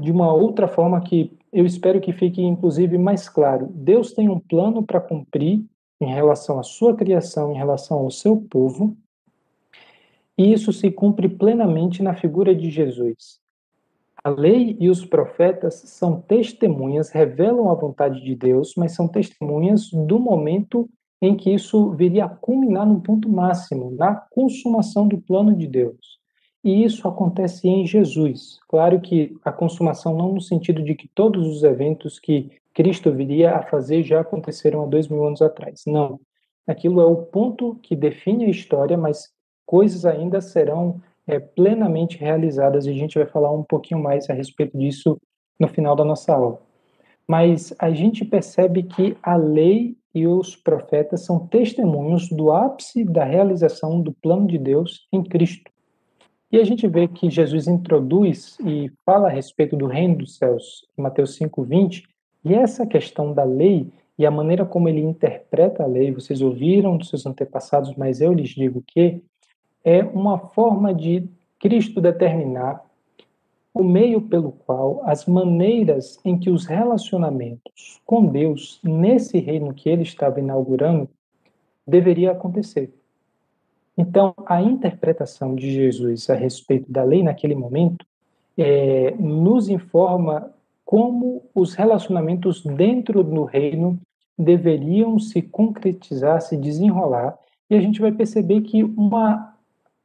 de uma outra forma que eu espero que fique, inclusive, mais claro. Deus tem um plano para cumprir em relação à sua criação, em relação ao seu povo, e isso se cumpre plenamente na figura de Jesus. A lei e os profetas são testemunhas, revelam a vontade de Deus, mas são testemunhas do momento em que isso viria a culminar no ponto máximo, na consumação do plano de Deus. E isso acontece em Jesus. Claro que a consumação não no sentido de que todos os eventos que Cristo viria a fazer já aconteceram há dois mil anos atrás. Não. Aquilo é o ponto que define a história, mas coisas ainda serão é, plenamente realizadas e a gente vai falar um pouquinho mais a respeito disso no final da nossa aula. Mas a gente percebe que a lei e os profetas são testemunhos do ápice da realização do plano de Deus em Cristo. E a gente vê que Jesus introduz e fala a respeito do reino dos céus em Mateus 5:20, e essa questão da lei e a maneira como ele interpreta a lei, vocês ouviram dos seus antepassados, mas eu lhes digo que é uma forma de Cristo determinar o meio pelo qual as maneiras em que os relacionamentos com Deus nesse reino que ele estava inaugurando deveria acontecer. Então, a interpretação de Jesus a respeito da lei naquele momento é, nos informa como os relacionamentos dentro do reino deveriam se concretizar, se desenrolar, e a gente vai perceber que uma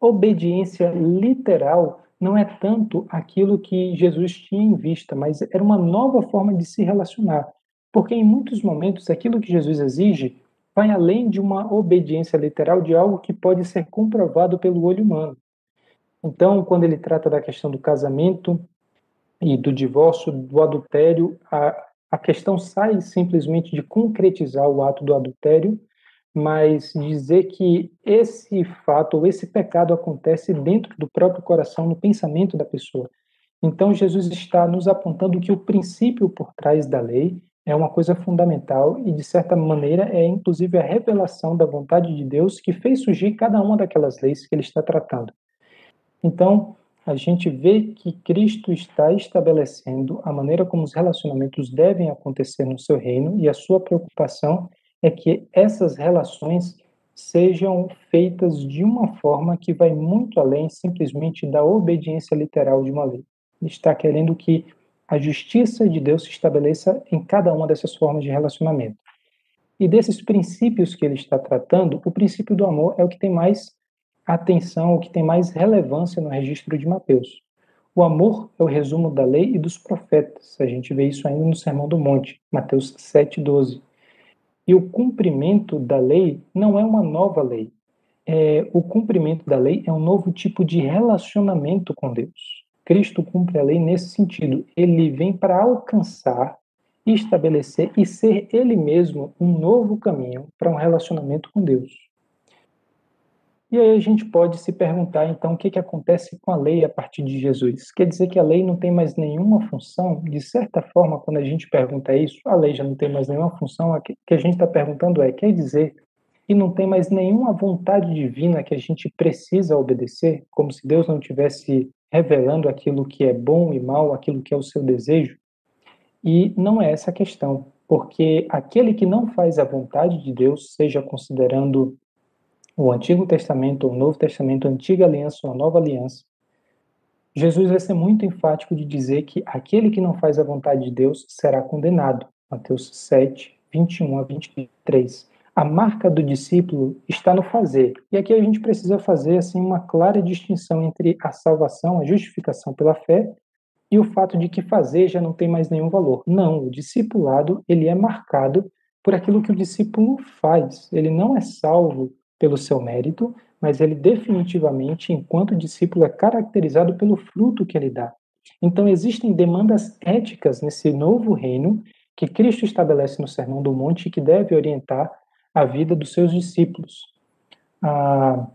obediência literal não é tanto aquilo que Jesus tinha em vista, mas era uma nova forma de se relacionar. Porque em muitos momentos aquilo que Jesus exige vai além de uma obediência literal de algo que pode ser comprovado pelo olho humano. Então, quando ele trata da questão do casamento e do divórcio, do adultério, a, a questão sai simplesmente de concretizar o ato do adultério mas dizer que esse fato ou esse pecado acontece dentro do próprio coração, no pensamento da pessoa. Então, Jesus está nos apontando que o princípio por trás da lei é uma coisa fundamental e, de certa maneira, é inclusive a revelação da vontade de Deus que fez surgir cada uma daquelas leis que ele está tratando. Então, a gente vê que Cristo está estabelecendo a maneira como os relacionamentos devem acontecer no seu reino e a sua preocupação é que essas relações sejam feitas de uma forma que vai muito além simplesmente da obediência literal de uma lei. Ele está querendo que a justiça de Deus se estabeleça em cada uma dessas formas de relacionamento. E desses princípios que ele está tratando, o princípio do amor é o que tem mais atenção, o que tem mais relevância no registro de Mateus. O amor é o resumo da lei e dos profetas. A gente vê isso ainda no Sermão do Monte, Mateus 7:12. E o cumprimento da lei não é uma nova lei. É, o cumprimento da lei é um novo tipo de relacionamento com Deus. Cristo cumpre a lei nesse sentido. Ele vem para alcançar, estabelecer e ser ele mesmo um novo caminho para um relacionamento com Deus. E aí a gente pode se perguntar, então, o que, que acontece com a lei a partir de Jesus? Quer dizer que a lei não tem mais nenhuma função? De certa forma, quando a gente pergunta isso, a lei já não tem mais nenhuma função. O que a gente está perguntando é, quer dizer que não tem mais nenhuma vontade divina que a gente precisa obedecer, como se Deus não tivesse revelando aquilo que é bom e mal, aquilo que é o seu desejo? E não é essa a questão, porque aquele que não faz a vontade de Deus, seja considerando o Antigo Testamento, o Novo Testamento, a Antiga Aliança ou a Nova Aliança, Jesus vai ser muito enfático de dizer que aquele que não faz a vontade de Deus será condenado. Mateus 7, 21 a 23. A marca do discípulo está no fazer. E aqui a gente precisa fazer assim uma clara distinção entre a salvação, a justificação pela fé e o fato de que fazer já não tem mais nenhum valor. Não, o discipulado, ele é marcado por aquilo que o discípulo faz. Ele não é salvo pelo seu mérito, mas ele definitivamente, enquanto discípulo, é caracterizado pelo fruto que ele dá. Então existem demandas éticas nesse novo reino que Cristo estabelece no Sermão do Monte e que deve orientar a vida dos seus discípulos. A,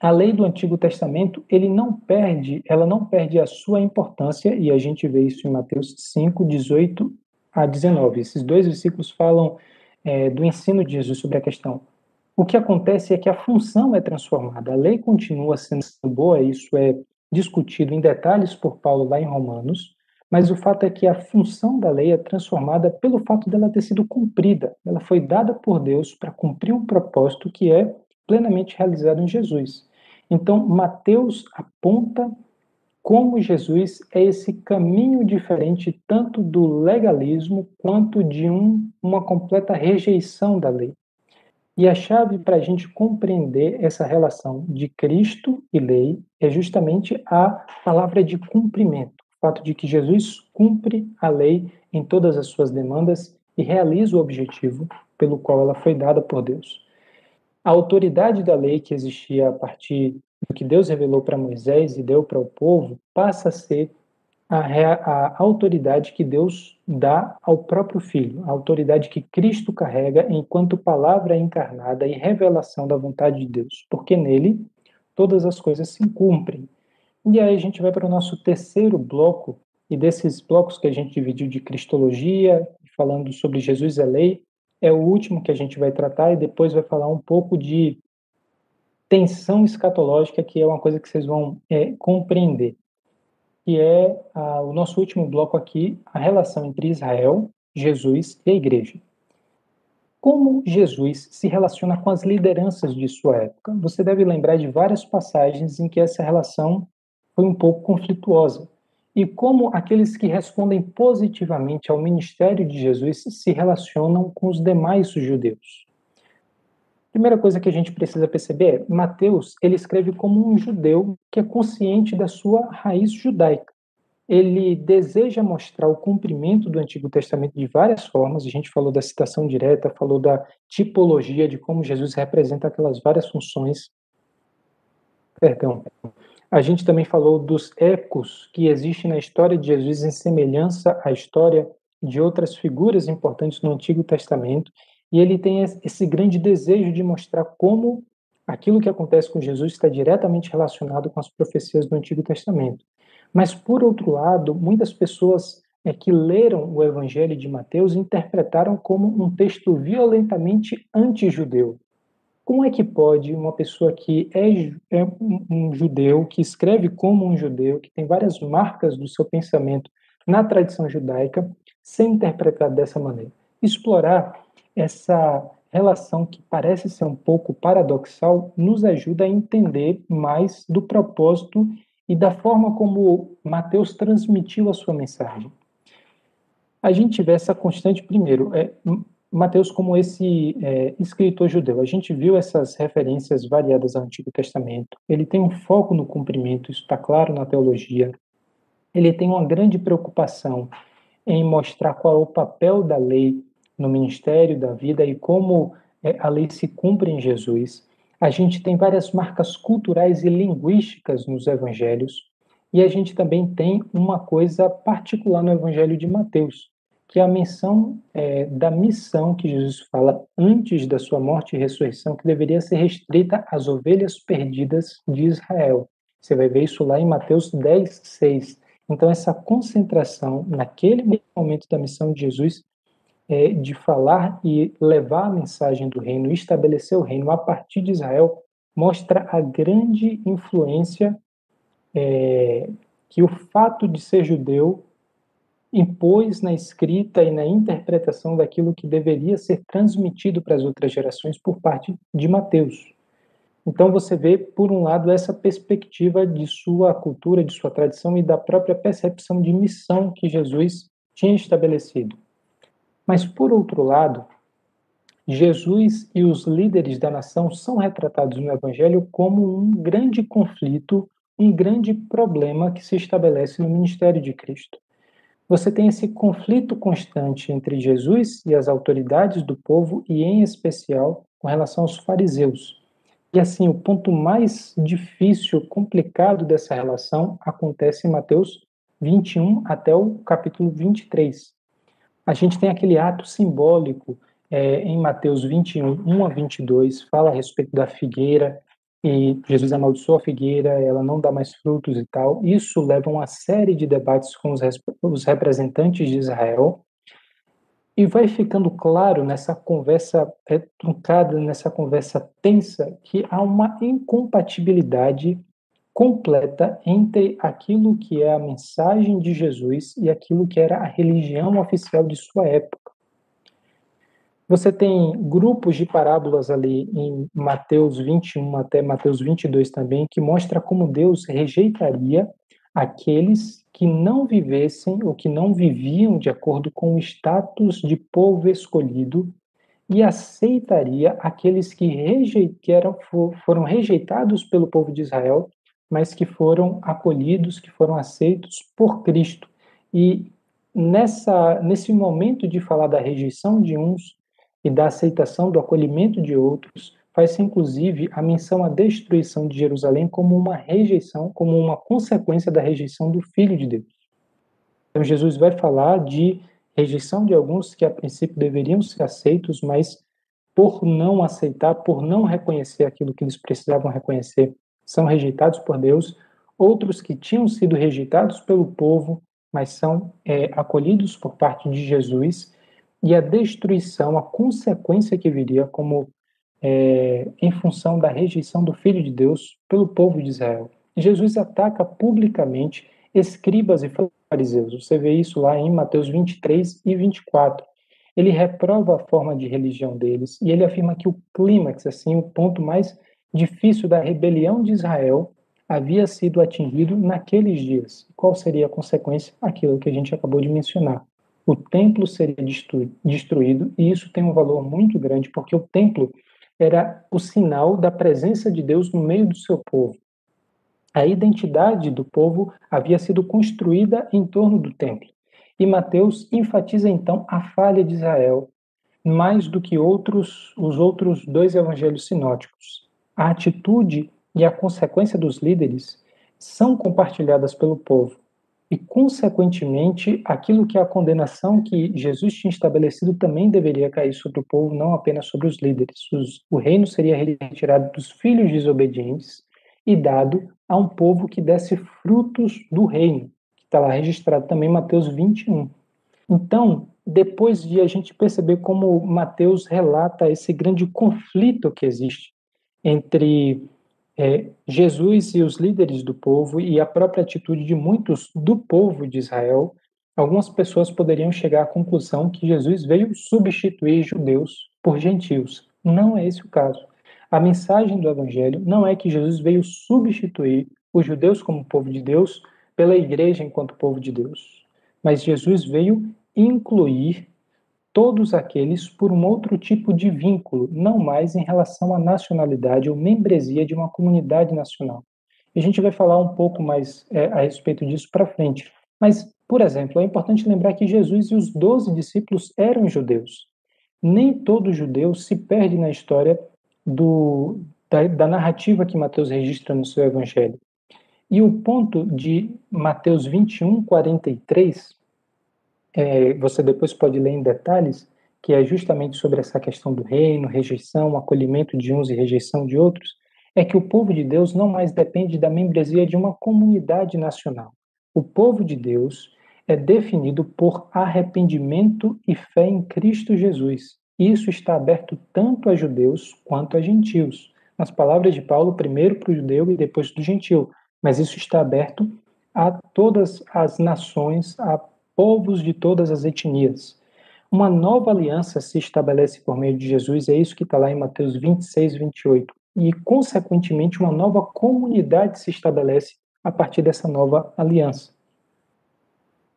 a lei do Antigo Testamento, ele não perde, ela não perde a sua importância, e a gente vê isso em Mateus 5, 18 a 19. Esses dois versículos falam é, do ensino de Jesus sobre a questão. O que acontece é que a função é transformada. A lei continua sendo boa, isso é discutido em detalhes por Paulo lá em Romanos, mas o fato é que a função da lei é transformada pelo fato dela ter sido cumprida. Ela foi dada por Deus para cumprir um propósito que é plenamente realizado em Jesus. Então, Mateus aponta como Jesus é esse caminho diferente tanto do legalismo quanto de um, uma completa rejeição da lei. E a chave para a gente compreender essa relação de Cristo e lei é justamente a palavra de cumprimento fato de que Jesus cumpre a lei em todas as suas demandas e realiza o objetivo pelo qual ela foi dada por Deus. A autoridade da lei que existia a partir do que Deus revelou para Moisés e deu para o povo passa a ser a, a, autoridade que Deus dá ao próprio Filho, a autoridade que Cristo carrega enquanto palavra encarnada e revelação da vontade de Deus, porque nele todas as coisas se cumprem. E aí a gente vai para o nosso terceiro bloco, e desses blocos que a gente dividiu de Cristologia, falando sobre Jesus é lei, é o último que a gente vai tratar, e depois vai falar um pouco de tensão escatológica, que é uma coisa que vocês vão é, compreender. Que é a, o nosso último bloco aqui, a relação entre Israel, Jesus e a igreja. Como Jesus se relaciona com as lideranças de sua época? Você deve lembrar de várias passagens em que essa relação foi um pouco conflituosa. E como aqueles que respondem positivamente ao ministério de Jesus se relacionam com os demais judeus. Primeira coisa que a gente precisa perceber é, Mateus, ele escreve como um judeu que é consciente da sua raiz judaica. Ele deseja mostrar o cumprimento do Antigo Testamento de várias formas. A gente falou da citação direta, falou da tipologia de como Jesus representa aquelas várias funções. Perdão. A gente também falou dos ecos que existem na história de Jesus em semelhança à história de outras figuras importantes no Antigo Testamento, e ele tem esse grande desejo de mostrar como aquilo que acontece com Jesus está diretamente relacionado com as profecias do Antigo Testamento. Mas, por outro lado, muitas pessoas é, que leram o Evangelho de Mateus interpretaram como um texto violentamente anti-judeu. Como é que pode uma pessoa que é, é um, judeu, que escreve como um judeu, que tem várias marcas do seu pensamento na tradição judaica, ser interpretado dessa maneira? Explorar essa relação que parece ser um pouco paradoxal nos ajuda a entender mais do propósito e da forma como Mateus transmitiu a sua mensagem. A gente vê essa constante, primeiro, é, Mateus como esse é, escritor judeu. A gente viu essas referências variadas ao Antigo Testamento. Ele tem um foco no cumprimento, isso está claro na teologia. Ele tem uma grande preocupação em mostrar qual é o papel da lei no ministério da vida e como é, a lei se cumpre em Jesus. A gente tem várias marcas culturais e linguísticas nos evangelhos. E a gente também tem uma coisa particular no evangelho de Mateus, que a menção é, da missão que Jesus fala antes da sua morte e ressurreição, que deveria ser restrita às ovelhas perdidas de Israel. Você vai ver isso lá em Mateus 10, 6. Então, essa concentração naquele momento da missão de Jesus é, de falar e levar a mensagem do reino, estabelecer o reino a partir de Israel, mostra a grande influência é, que o fato de ser judeu impôs na escrita e na interpretação daquilo que deveria ser transmitido para as outras gerações por parte de Mateus. Então você vê, por um lado, essa perspectiva de sua cultura, de sua tradição e da própria percepção de missão que Jesus tinha estabelecido. Mas, por outro lado, Jesus e os líderes da nação são retratados no Evangelho como um grande conflito, um grande problema que se estabelece no ministério de Cristo. Você tem esse conflito constante entre Jesus e as autoridades do povo, e em especial com relação aos fariseus. E assim, o ponto mais difícil, complicado dessa relação acontece em Mateus 21 até o capítulo 23. A gente tem aquele ato simbólico é, em Mateus 21, 1 a 22, fala a respeito da figueira, e Jesus amaldiçoa a figueira, ela não dá mais frutos e tal. Isso leva a uma série de debates com os, os representantes de Israel, e vai ficando claro nessa conversa é, truncada, nessa conversa tensa, que há uma incompatibilidade completa entre aquilo que é a mensagem de Jesus e aquilo que era a religião oficial de sua época. Você tem grupos de parábolas ali em Mateus 21 até Mateus 22 também, que mostra como Deus rejeitaria aqueles que não vivessem ou que não viviam de acordo com o status de povo escolhido e aceitaria aqueles que, reje... que eram, foram rejeitados pelo povo de Israel, mas que foram acolhidos, que foram aceitos por Cristo. E nessa, nesse momento de falar da rejeição de uns e da aceitação do acolhimento de outros, faz-se inclusive a menção à destruição de Jerusalém como uma rejeição, como uma consequência da rejeição do Filho de Deus. Então Jesus vai falar de rejeição de alguns que a princípio deveriam ser aceitos, mas por não aceitar, por não reconhecer aquilo que eles precisavam reconhecer, são rejeitados por Deus. Outros que tinham sido rejeitados pelo povo, mas são é, acolhidos por parte de Jesus e a destruição, a consequência que viria como é, em função da rejeição do Filho de Deus pelo povo de Israel. Jesus ataca publicamente escribas e fariseus. Você vê isso lá em Mateus 23 e 24. Ele reprova a forma de religião deles e ele afirma que o clímax, assim, o ponto mais difícil da rebelião de Israel havia sido atingido naqueles dias. Qual seria a consequência? Aquilo que a gente acabou de mencionar o templo seria destruído, e isso tem um valor muito grande, porque o templo era o sinal da presença de Deus no meio do seu povo. A identidade do povo havia sido construída em torno do templo. E Mateus enfatiza então a falha de Israel, mais do que outros, os outros dois evangelhos sinóticos. A atitude e a consequência dos líderes são compartilhadas pelo povo e, consequentemente, aquilo que é a condenação que Jesus tinha estabelecido também deveria cair sobre o povo, não apenas sobre os líderes. Os, o reino seria retirado dos filhos desobedientes e dado a um povo que desse frutos do reino, que está lá registrado também em Mateus 21. Então, depois de a gente perceber como Mateus relata esse grande conflito que existe entre é, Jesus e os líderes do povo e a própria atitude de muitos do povo de Israel, algumas pessoas poderiam chegar à conclusão que Jesus veio substituir judeus por gentios. Não é esse o caso. A mensagem do Evangelho não é que Jesus veio substituir os judeus como povo de Deus pela igreja enquanto povo de Deus, mas Jesus veio incluir todos aqueles por um outro tipo de vínculo, não mais em relação à nacionalidade ou membresia de uma comunidade nacional. E a gente vai falar um pouco mais é, a respeito disso para frente. Mas, por exemplo, é importante lembrar que Jesus e os doze discípulos eram judeus. Nem todo judeu se perde na história do, da, da narrativa que Mateus registra no seu evangelho. E o ponto de Mateus 21, 43, é, você depois pode ler em detalhes, que é justamente sobre essa questão do reino, rejeição, acolhimento de uns e rejeição de outros, é que o povo de Deus não mais depende da membresia de uma comunidade nacional. O povo de Deus é definido por arrependimento e fé em Cristo Jesus. Isso está aberto tanto a judeus quanto a gentios. Nas palavras de Paulo, primeiro para o judeu e depois do gentio. mas isso está aberto a todas as nações, a povos de todas as etnias. Uma nova aliança se estabelece por meio de Jesus, é isso que está lá em Mateus 26, 28. E, consequentemente, uma nova comunidade se estabelece a partir dessa nova aliança.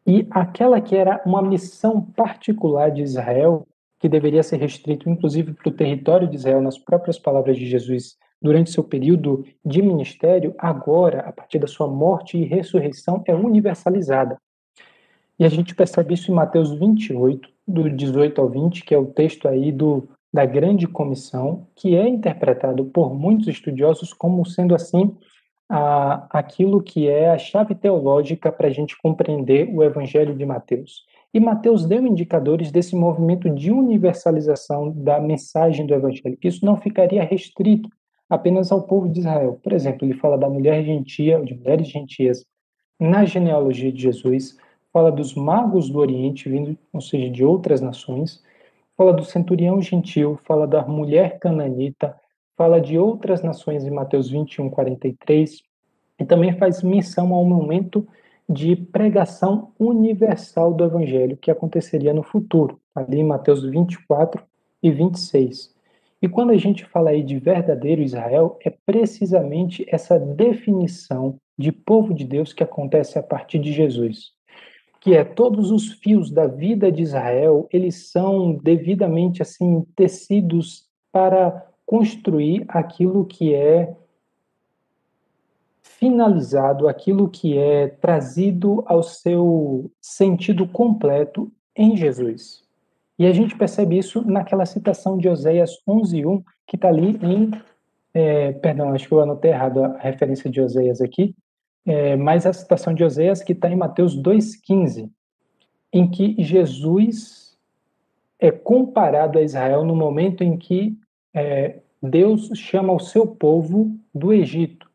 E aquela que era uma missão particular de Israel, que deveria ser restrito inclusive para o território de Israel, nas próprias palavras de Jesus, durante seu período de ministério, agora, a partir da sua morte e ressurreição, é universalizada. E a gente percebe isso em Mateus 28, do 18 ao 20, que é o texto aí do, da grande comissão, que é interpretado por muitos estudiosos como sendo assim a, aquilo que é a chave teológica para a gente compreender o Evangelho de Mateus. E Mateus deu indicadores desse movimento de universalização da mensagem do Evangelho, que isso não ficaria restrito apenas ao povo de Israel. Por exemplo, ele fala da mulher gentia, de mulheres gentias, na genealogia de Jesus, fala dos magos do Oriente, vindo, ou seja, de outras nações, fala do centurião gentil, fala da mulher cananita, fala de outras nações em Mateus 21, 43, e também faz menção ao momento de pregação universal do evangelho que aconteceria no futuro, ali em Mateus 24 e 26. E quando a gente fala aí de verdadeiro Israel, é precisamente essa definição de povo de Deus que acontece a partir de Jesus que é todos os fios da vida de Israel, eles são devidamente assim tecidos para construir aquilo que é finalizado, aquilo que é trazido ao seu sentido completo em Jesus. E a gente percebe isso naquela citação de Oséias 11:1, que está ali em, é, perdão, acho que eu anotei errado a referência de Oséias aqui, é, mas a citação de Oséias que está em Mateus 2,15, em que Jesus é comparado a Israel no momento em que é, Deus chama o seu povo do Egito.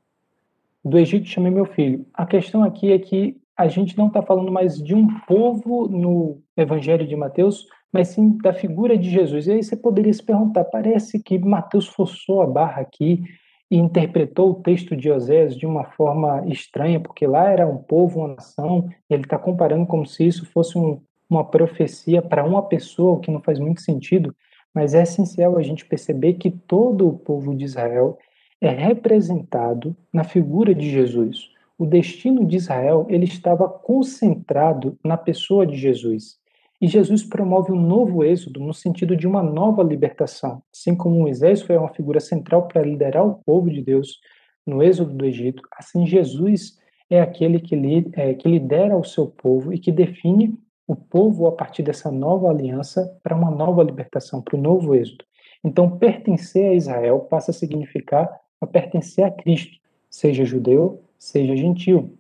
Do Egito chamei meu filho. A questão aqui é que a gente não está falando mais de um povo no Evangelho de Mateus, mas sim da figura de Jesus. E aí você poderia se perguntar: parece que Mateus forçou a barra aqui e interpretou o texto de Osés de uma forma estranha, porque lá era um povo, uma nação, ele está comparando como se isso fosse um, uma profecia para uma pessoa, o que não faz muito sentido, mas é essencial a gente perceber que todo o povo de Israel é representado na figura de Jesus. O destino de Israel ele estava concentrado na pessoa de Jesus. E Jesus promove um novo êxodo no sentido de uma nova libertação. Assim como Moisés foi uma figura central para liderar o povo de Deus no êxodo do Egito, assim Jesus é aquele que, li, é, que lidera o seu povo e que define o povo a partir dessa nova aliança para uma nova libertação, para o novo êxodo. Então, pertencer a Israel passa a significar a pertencer a Cristo, seja judeu, seja gentil.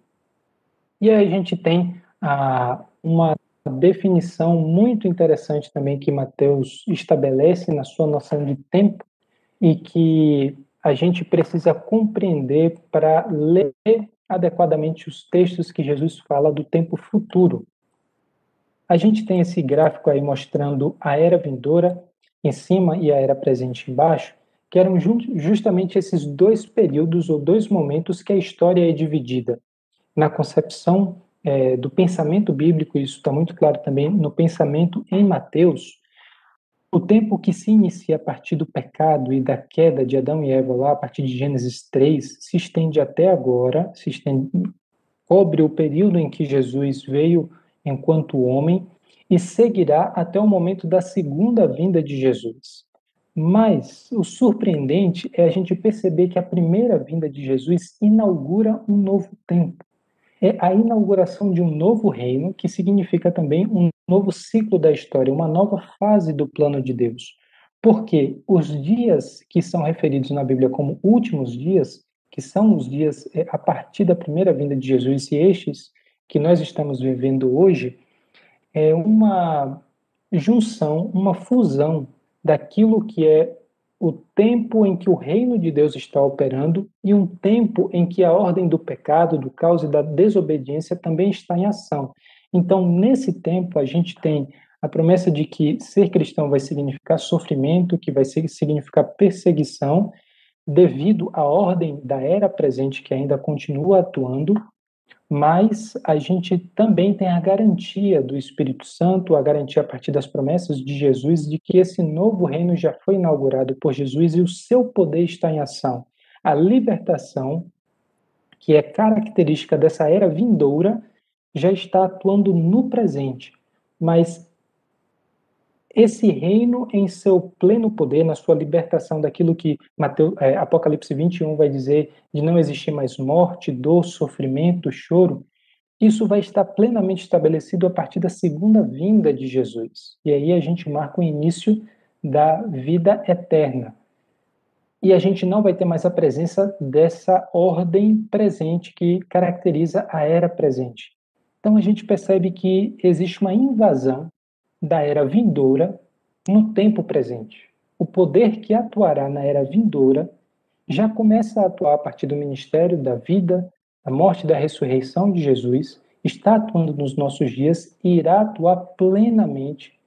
E aí a gente tem uma definição muito interessante também que Mateus estabelece na sua noção de tempo e que a gente precisa compreender para ler adequadamente os textos que Jesus fala do tempo futuro. A gente tem esse gráfico aí mostrando a era vindoura em cima e a era presente embaixo, que eram justamente esses dois períodos ou dois momentos que a história é dividida na concepção é, do pensamento bíblico, isso está muito claro também no pensamento em Mateus, o tempo que se inicia a partir do pecado e da queda de Adão e Eva, lá a partir de Gênesis 3, se estende até agora, se estende, cobre o período em que Jesus veio enquanto homem e seguirá até o momento da segunda vinda de Jesus. Mas o surpreendente é a gente perceber que a primeira vinda de Jesus inaugura um novo tempo é a inauguração de um novo reino, que significa também um novo ciclo da história, uma nova fase do plano de Deus. Porque os dias que são referidos na Bíblia como últimos dias, que são os dias é, a partir da primeira vinda de Jesus, e estes que nós estamos vivendo hoje, é uma junção, uma fusão daquilo que é o tempo em que o reino de Deus está operando e um tempo em que a ordem do pecado, do caos e da desobediência também está em ação. Então, nesse tempo, a gente tem a promessa de que ser cristão vai significar sofrimento, que vai significar perseguição, devido à ordem da era presente que ainda continua atuando, mas a gente também tem a garantia do Espírito Santo, a garantia a partir das promessas de Jesus de que esse novo reino já foi inaugurado por Jesus e o seu poder está em ação. A libertação, que é característica dessa era vindoura, já está atuando no presente, mas esse reino em seu pleno poder, na sua libertação daquilo que é, Apocalipse 21 vai dizer de não existir mais morte, dor, sofrimento, choro, isso vai estar plenamente estabelecido a partir da segunda vinda de Jesus. E aí a gente marca o início da vida eterna. E a gente não vai ter mais a presença dessa ordem presente que caracteriza a era presente. Então a gente percebe que existe uma invasão da era vindoura no tempo presente. O poder que atuará na era vindoura já começa a atuar a partir do ministério da vida, da morte e da ressurreição de Jesus, está atuando nos nossos dias e irá atuar plenamente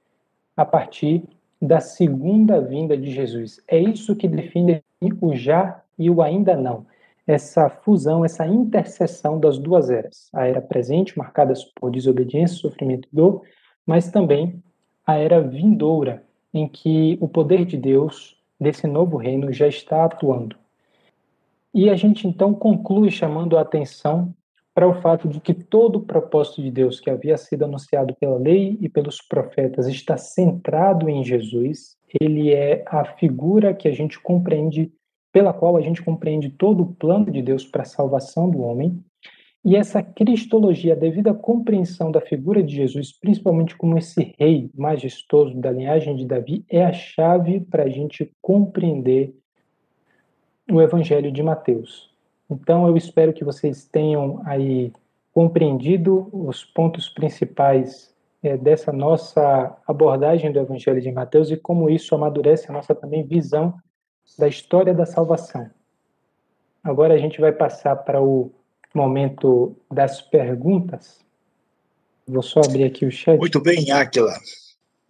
a partir da segunda vinda de Jesus. É isso que define o já e o ainda não. Essa fusão, essa interseção das duas eras. A era presente, marcadas por desobediência, sofrimento e dor, mas também a era vindoura, em que o poder de Deus, desse novo reino, já está atuando. E a gente então conclui chamando a atenção para o fato de que todo o propósito de Deus que havia sido anunciado pela lei e pelos profetas está centrado em Jesus. Ele é a figura que a gente compreende, pela qual a gente compreende todo o plano de Deus para a salvação do homem. E essa cristologia, a devida compreensão da figura de Jesus, principalmente como esse rei majestoso da linhagem de Davi, é a chave para a gente compreender o Evangelho de Mateus. Então, eu espero que vocês tenham aí compreendido os pontos principais é, dessa nossa abordagem do Evangelho de Mateus e como isso amadurece a nossa também visão da história da salvação. Agora a gente vai passar para o momento das perguntas. Vou só abrir aqui o chat. Muito bem, Áquila.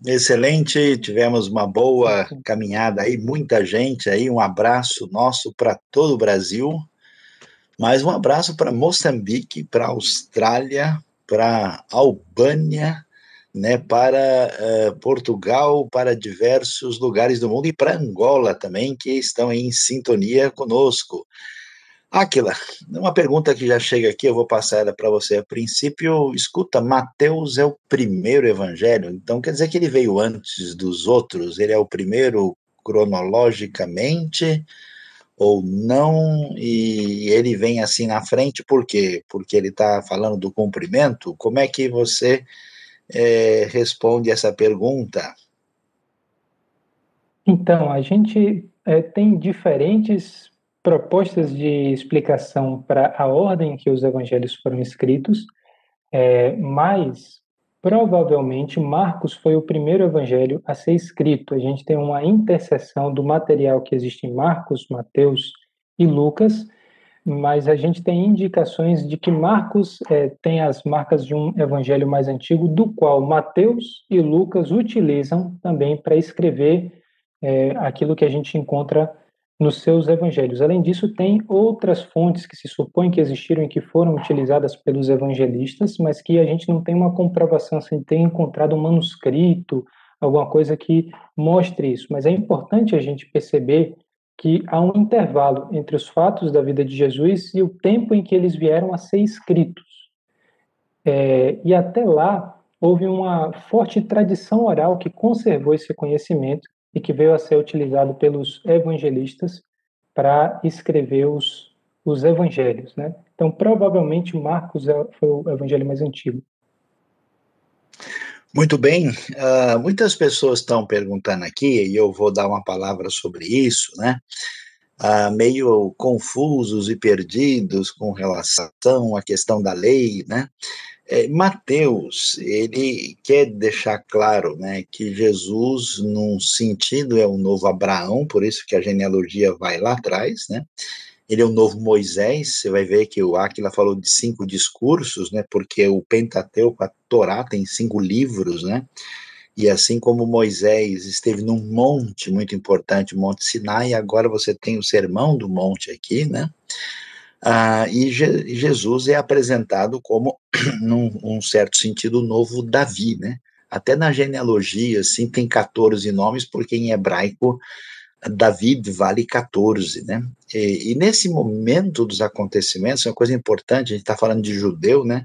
Excelente, tivemos uma boa caminhada aí, muita gente aí, um abraço nosso para todo o Brasil, mais um abraço para Moçambique, para Austrália, para Albânia, né, para uh, Portugal, para diversos lugares do mundo e para Angola também, que estão em sintonia conosco. Aquila, uma pergunta que já chega aqui, eu vou passar ela para você. A princípio, escuta, Mateus é o primeiro evangelho, então quer dizer que ele veio antes dos outros? Ele é o primeiro cronologicamente ou não? E ele vem assim na frente por quê? Porque ele está falando do cumprimento? Como é que você é, responde essa pergunta? Então, a gente é, tem diferentes propostas de explicação para a ordem que os evangelhos foram escritos, é, mas provavelmente Marcos foi o primeiro evangelho a ser escrito. A gente tem uma interseção do material que existe em Marcos, Mateus e Lucas, mas a gente tem indicações de que Marcos é, tem as marcas de um evangelho mais antigo, do qual Mateus e Lucas utilizam também para escrever é, aquilo que a gente encontra nos seus evangelhos. Além disso, tem outras fontes que se supõe que existiram e que foram utilizadas pelos evangelistas, mas que a gente não tem uma comprovação sem ter encontrado um manuscrito, alguma coisa que mostre isso. Mas é importante a gente perceber que há um intervalo entre os fatos da vida de Jesus e o tempo em que eles vieram a ser escritos. É, e até lá houve uma forte tradição oral que conservou esse conhecimento e que veio a ser utilizado pelos evangelistas para escrever os, os evangelhos. Né? Então, provavelmente, Marcos é, foi o evangelho mais antigo. Muito bem, uh, muitas pessoas estão perguntando aqui, e eu vou dar uma palavra sobre isso, né? Uh, meio confusos e perdidos com relação à questão da lei, né? É, Mateus, ele quer deixar claro né, que Jesus, num sentido, é o novo Abraão, por isso que a genealogia vai lá atrás, né? Ele é o novo Moisés, você vai ver que o Aquila falou de cinco discursos, né? Porque o Pentateuco, a Torá, tem cinco livros, né? E assim como Moisés esteve num monte muito importante, o Monte Sinai, agora você tem o Sermão do Monte aqui, né? Ah, e Je Jesus é apresentado como, num um certo sentido, o novo Davi, né? Até na genealogia, assim, tem 14 nomes, porque em hebraico David vale 14, né? E, e, nesse momento dos acontecimentos, uma coisa importante, a gente está falando de judeu, né?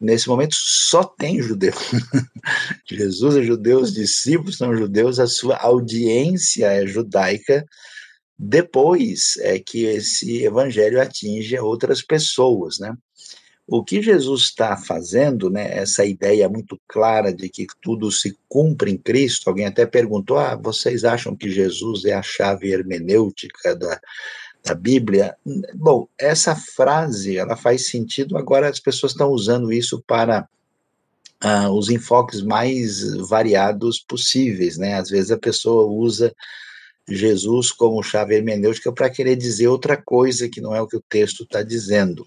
Nesse momento só tem judeu. Jesus é judeu, os discípulos são judeus, a sua audiência é judaica. Depois é que esse evangelho atinge outras pessoas, né? O que Jesus está fazendo, né, essa ideia muito clara de que tudo se cumpre em Cristo, alguém até perguntou, ah, vocês acham que Jesus é a chave hermenêutica da, da Bíblia? Bom, essa frase, ela faz sentido, agora as pessoas estão usando isso para uh, os enfoques mais variados possíveis, né, às vezes a pessoa usa Jesus como chave hermenêutica para querer dizer outra coisa que não é o que o texto está dizendo.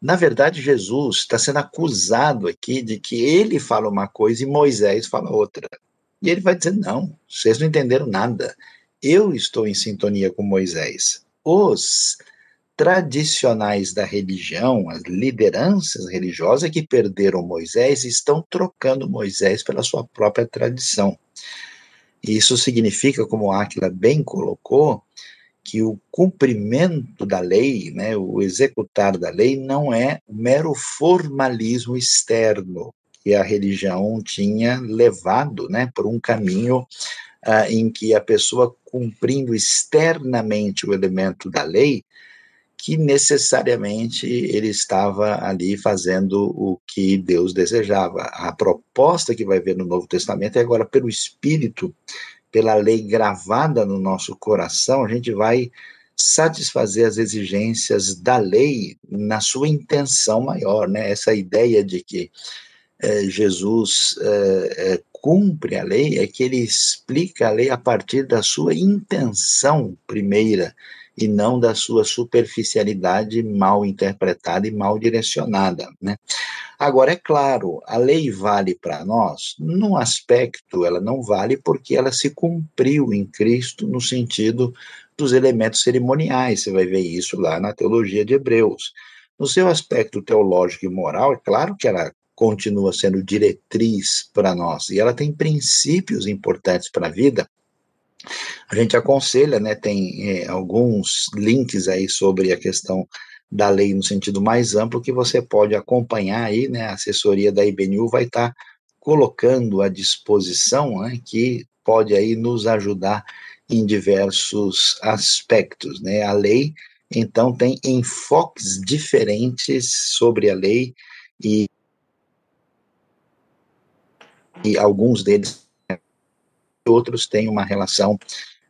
Na verdade, Jesus está sendo acusado aqui de que ele fala uma coisa e Moisés fala outra. E ele vai dizer: não, vocês não entenderam nada. Eu estou em sintonia com Moisés. Os tradicionais da religião, as lideranças religiosas que perderam Moisés, estão trocando Moisés pela sua própria tradição. Isso significa, como Aquila bem colocou, que o cumprimento da lei, né, o executar da lei, não é mero formalismo externo que a religião tinha levado né, por um caminho ah, em que a pessoa cumprindo externamente o elemento da lei, que necessariamente ele estava ali fazendo o que Deus desejava. A proposta que vai ver no Novo Testamento é agora pelo Espírito pela lei gravada no nosso coração, a gente vai satisfazer as exigências da lei na sua intenção maior, né? Essa ideia de que é, Jesus é, é, cumpre a lei é que ele explica a lei a partir da sua intenção primeira e não da sua superficialidade mal interpretada e mal direcionada, né? Agora, é claro, a lei vale para nós, num aspecto, ela não vale porque ela se cumpriu em Cristo no sentido dos elementos cerimoniais, você vai ver isso lá na teologia de Hebreus. No seu aspecto teológico e moral, é claro que ela continua sendo diretriz para nós, e ela tem princípios importantes para a vida. A gente aconselha, né, tem é, alguns links aí sobre a questão da lei no sentido mais amplo que você pode acompanhar aí, né? A assessoria da IBNU vai estar tá colocando à disposição, né, que pode aí nos ajudar em diversos aspectos, né? A lei então tem enfoques diferentes sobre a lei e, e alguns deles outros têm uma relação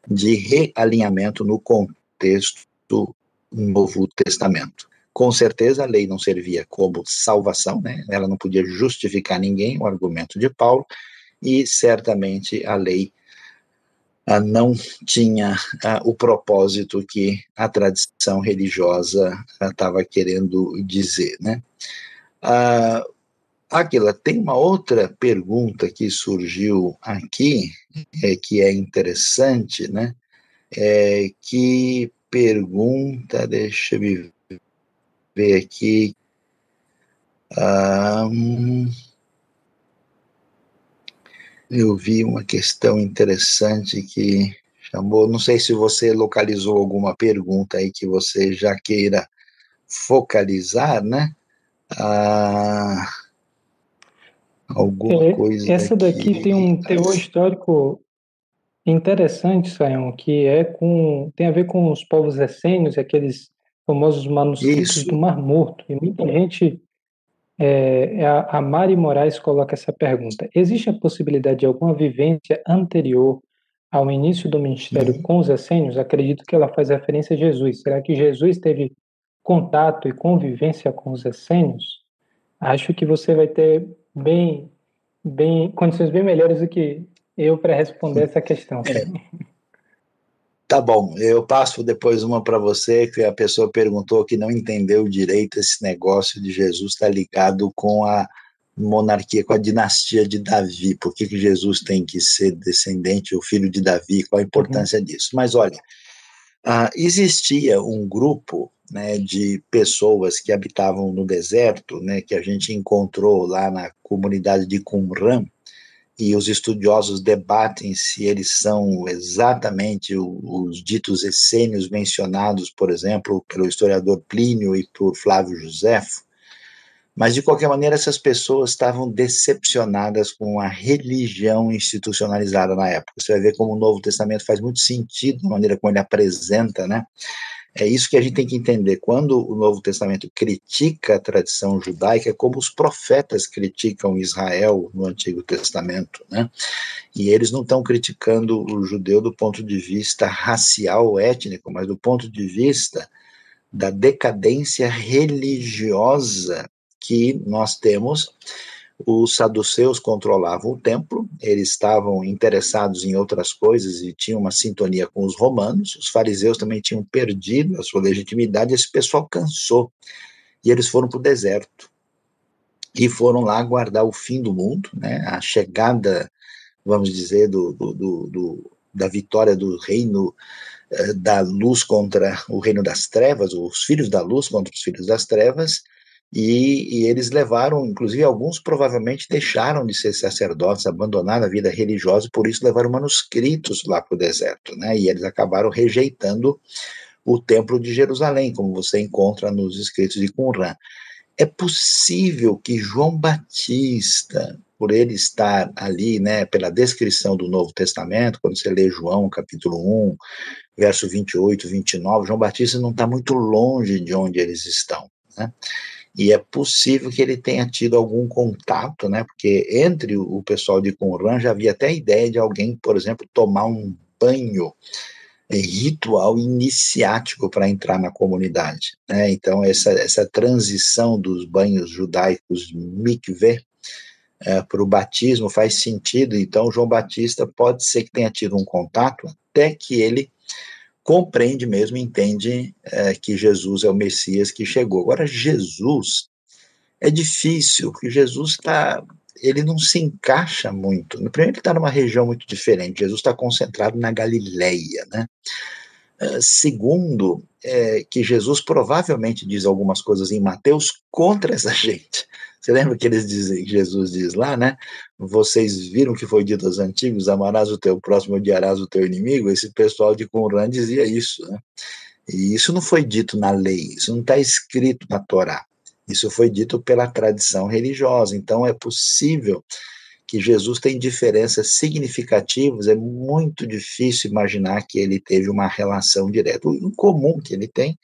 de realinhamento no contexto Novo Testamento. Com certeza a lei não servia como salvação, né? ela não podia justificar ninguém, o argumento de Paulo, e certamente a lei ah, não tinha ah, o propósito que a tradição religiosa estava ah, querendo dizer. Né? Ah, Aquila, tem uma outra pergunta que surgiu aqui, é, que é interessante, né? É, que pergunta, deixa eu ver aqui. Um, eu vi uma questão interessante que chamou. Não sei se você localizou alguma pergunta aí que você já queira focalizar, né? Ah, alguma é, coisa. Essa daqui, daqui tem um teor histórico interessante, Sayão, que é com tem a ver com os povos essênios, aqueles famosos manuscritos Isso. do Mar Morto. E muita gente, é, é, a, a Mari Moraes coloca essa pergunta: existe a possibilidade de alguma vivência anterior ao início do ministério uhum. com os essênios? Acredito que ela faz referência a Jesus. Será que Jesus teve contato e convivência com os essênios? Acho que você vai ter bem, bem condições bem melhores do que eu para responder essa questão. É. Tá bom, eu passo depois uma para você, que a pessoa perguntou que não entendeu direito esse negócio de Jesus estar tá ligado com a monarquia, com a dinastia de Davi, por que, que Jesus tem que ser descendente, o filho de Davi, qual a importância uhum. disso. Mas olha, uh, existia um grupo né, de pessoas que habitavam no deserto, né, que a gente encontrou lá na comunidade de Qumran, e os estudiosos debatem se eles são exatamente os ditos essênios mencionados, por exemplo, pelo historiador Plínio e por Flávio Josefo, mas, de qualquer maneira, essas pessoas estavam decepcionadas com a religião institucionalizada na época. Você vai ver como o Novo Testamento faz muito sentido na maneira como ele apresenta, né? É isso que a gente tem que entender. Quando o Novo Testamento critica a tradição judaica, é como os profetas criticam Israel no Antigo Testamento, né? E eles não estão criticando o judeu do ponto de vista racial, étnico, mas do ponto de vista da decadência religiosa que nós temos. Os saduceus controlavam o templo, eles estavam interessados em outras coisas e tinham uma sintonia com os romanos. Os fariseus também tinham perdido a sua legitimidade, esse pessoal cansou. E eles foram para o deserto. E foram lá aguardar o fim do mundo, né, a chegada, vamos dizer, do, do, do, da vitória do reino eh, da luz contra o reino das trevas, os filhos da luz contra os filhos das trevas, e, e, eles levaram, inclusive alguns provavelmente deixaram de ser sacerdotes, abandonaram a vida religiosa, por isso levaram manuscritos lá para o deserto, né? E eles acabaram rejeitando o templo de Jerusalém, como você encontra nos escritos de Qumran. É possível que João Batista, por ele estar ali, né, pela descrição do Novo Testamento, quando você lê João capítulo 1, verso 28, 29, João Batista não está muito longe de onde eles estão, né? E é possível que ele tenha tido algum contato, né? Porque entre o pessoal de Qumran já havia até a ideia de alguém, por exemplo, tomar um banho é, ritual iniciático para entrar na comunidade. Né? Então, essa, essa transição dos banhos judaicos mikveh é, para o batismo faz sentido. Então, João Batista pode ser que tenha tido um contato até que ele compreende mesmo, entende é, que Jesus é o Messias que chegou. Agora, Jesus é difícil, porque Jesus está. Ele não se encaixa muito. Primeiro, ele está numa região muito diferente. Jesus está concentrado na Galileia, né? Uh, segundo, é, que Jesus provavelmente diz algumas coisas em Mateus contra essa gente. Você lembra que eles dizem, Jesus diz lá, né? Vocês viram que foi dito aos antigos: amarás o teu próximo, odiarás o teu inimigo? Esse pessoal de Qumran dizia isso, né? E isso não foi dito na lei, isso não está escrito na Torá. Isso foi dito pela tradição religiosa. Então é possível que Jesus tem diferenças significativas, é muito difícil imaginar que ele teve uma relação direta. O incomum que ele tem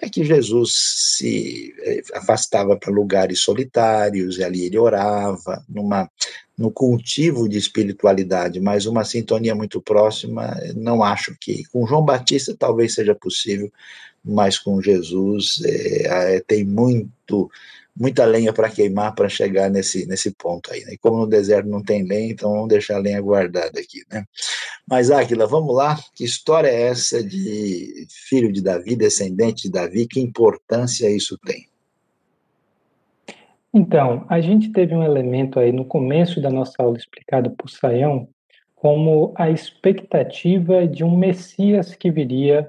é que Jesus se eh, afastava para lugares solitários, e ali ele orava, numa, no cultivo de espiritualidade, mas uma sintonia muito próxima, não acho que. Com João Batista talvez seja possível, mas com Jesus é, tem muito muita lenha para queimar para chegar nesse, nesse ponto aí. Né? E como no deserto não tem lenha, então vamos deixar a lenha guardada aqui. Né? Mas, Águila, vamos lá. Que história é essa de filho de Davi, descendente de Davi? Que importância isso tem? Então, a gente teve um elemento aí no começo da nossa aula explicado por Saião como a expectativa de um Messias que viria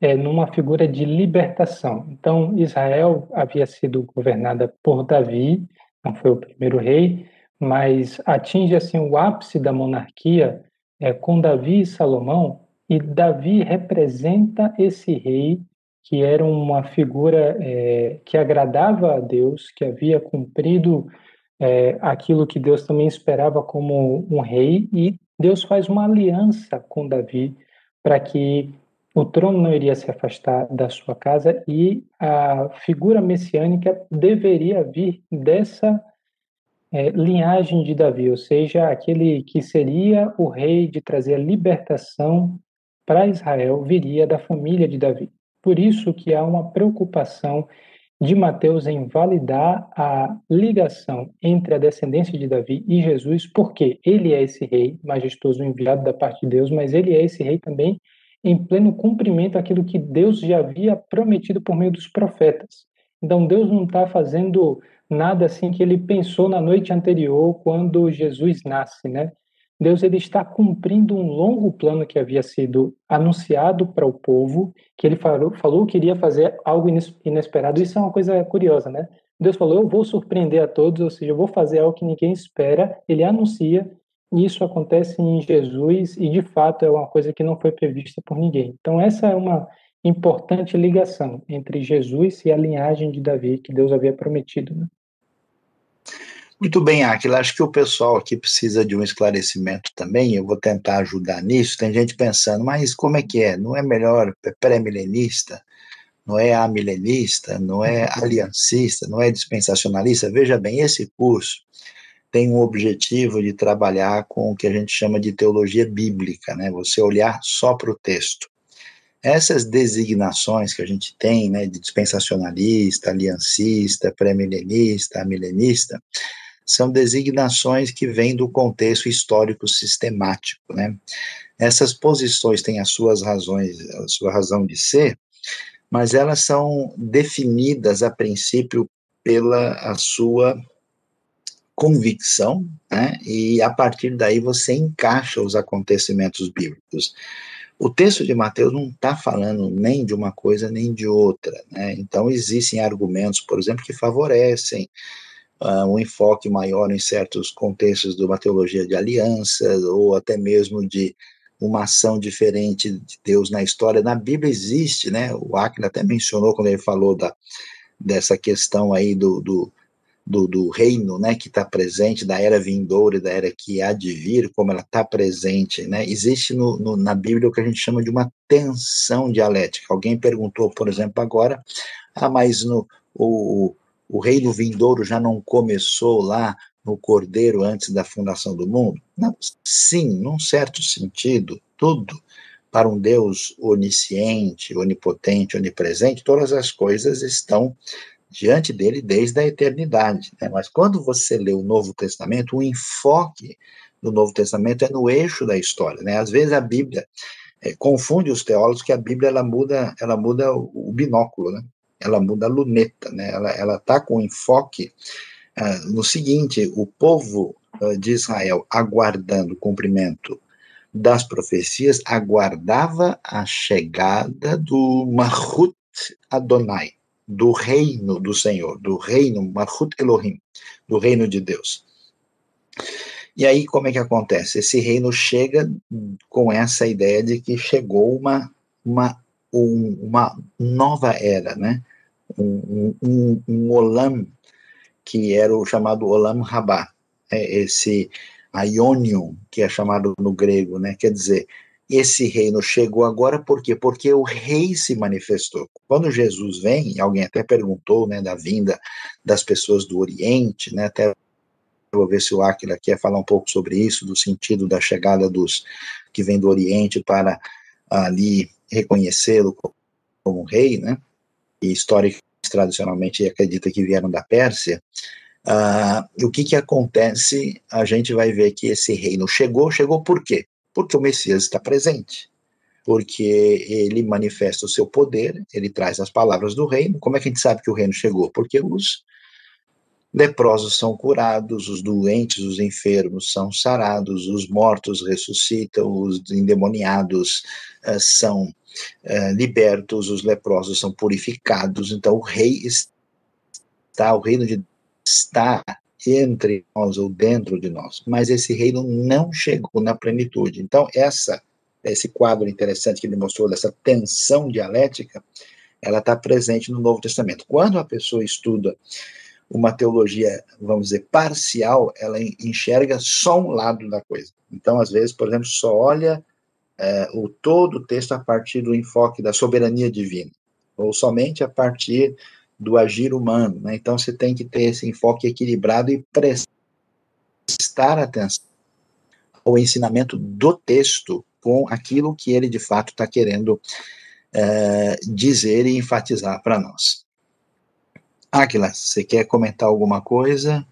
é, numa figura de libertação. Então, Israel havia sido governada por Davi, não foi o primeiro rei, mas atinge assim o ápice da monarquia é, com Davi e Salomão, e Davi representa esse rei que era uma figura é, que agradava a Deus, que havia cumprido é, aquilo que Deus também esperava como um rei, e Deus faz uma aliança com Davi para que o trono não iria se afastar da sua casa e a figura messiânica deveria vir dessa é, linhagem de Davi, ou seja, aquele que seria o rei de trazer a libertação para Israel viria da família de Davi. Por isso que há uma preocupação de Mateus em validar a ligação entre a descendência de Davi e Jesus, porque ele é esse rei majestoso enviado da parte de Deus, mas ele é esse rei também em pleno cumprimento aquilo que Deus já havia prometido por meio dos profetas. Então Deus não está fazendo nada assim que ele pensou na noite anterior quando Jesus nasce, né? Deus ele está cumprindo um longo plano que havia sido anunciado para o povo, que ele falou, falou que iria fazer algo inesperado. Isso é uma coisa curiosa, né? Deus falou: Eu vou surpreender a todos, ou seja, eu vou fazer algo que ninguém espera. Ele anuncia, e isso acontece em Jesus, e de fato é uma coisa que não foi prevista por ninguém. Então, essa é uma importante ligação entre Jesus e a linhagem de Davi que Deus havia prometido. Né? Muito bem, Aquila. Acho que o pessoal aqui precisa de um esclarecimento também. Eu vou tentar ajudar nisso. Tem gente pensando, mas como é que é? Não é melhor pré-milenista? Não é amilenista? Não é aliancista? Não é dispensacionalista? Veja bem, esse curso tem um objetivo de trabalhar com o que a gente chama de teologia bíblica, né? Você olhar só para o texto. Essas designações que a gente tem, né, de dispensacionalista, aliancista, pré-milenista, amilenista, são designações que vêm do contexto histórico sistemático, né? Essas posições têm as suas razões, a sua razão de ser, mas elas são definidas a princípio pela a sua convicção, né? E a partir daí você encaixa os acontecimentos bíblicos. O texto de Mateus não está falando nem de uma coisa nem de outra, né? Então existem argumentos, por exemplo, que favorecem uh, um enfoque maior em certos contextos de uma teologia de alianças, ou até mesmo de uma ação diferente de Deus na história. Na Bíblia existe, né? O Aquila até mencionou quando ele falou da, dessa questão aí do, do, do, do reino, né, que está presente, da era vindoura e da era que há de vir, como ela está presente, né? Existe no, no, na Bíblia o que a gente chama de uma tensão dialética. Alguém perguntou, por exemplo, agora, ah, mas no, o, o reino vindouro já não começou lá no Cordeiro antes da fundação do mundo? Não, sim, num certo sentido, tudo para um Deus onisciente, onipotente, onipresente, todas as coisas estão diante dele desde a eternidade. Né? Mas quando você lê o Novo Testamento, o enfoque do Novo Testamento é no eixo da história. Né? Às vezes a Bíblia é, confunde os teólogos que a Bíblia ela muda, ela muda o, binóculo. Né? ela muda a luneta, né? Ela ela está com enfoque uh, no seguinte: o povo uh, de Israel aguardando o cumprimento das profecias aguardava a chegada do Mahut Adonai, do reino do Senhor, do reino Mahut Elohim, do reino de Deus. E aí, como é que acontece? Esse reino chega com essa ideia de que chegou uma, uma, um, uma nova era, né? um, um, um olam que era o chamado olam rabá, é esse aionion, que é chamado no grego, né? Quer dizer, esse reino chegou agora por quê? Porque o rei se manifestou. Quando Jesus vem, alguém até perguntou, né, da vinda das pessoas do Oriente, né, até vou ver se o Aquila quer falar um pouco sobre isso, do sentido da chegada dos que vêm do Oriente para ali reconhecê-lo como rei, né? e históricos tradicionalmente acredita que vieram da Pérsia, uh, o que que acontece? A gente vai ver que esse reino chegou, chegou por quê? Porque o Messias está presente, porque ele manifesta o seu poder, ele traz as palavras do reino. Como é que a gente sabe que o reino chegou? Porque os leprosos são curados, os doentes, os enfermos são sarados, os mortos ressuscitam, os endemoniados uh, são uh, libertos, os leprosos são purificados. Então, o rei está, o reino de está entre nós ou dentro de nós, mas esse reino não chegou na plenitude. Então, essa esse quadro interessante que ele mostrou dessa tensão dialética, ela está presente no Novo Testamento. Quando a pessoa estuda uma teologia, vamos dizer, parcial, ela enxerga só um lado da coisa. Então, às vezes, por exemplo, só olha é, o todo o texto a partir do enfoque da soberania divina, ou somente a partir do agir humano. Né? Então, você tem que ter esse enfoque equilibrado e prestar atenção ao ensinamento do texto com aquilo que ele de fato está querendo é, dizer e enfatizar para nós. Águila, você quer comentar alguma coisa?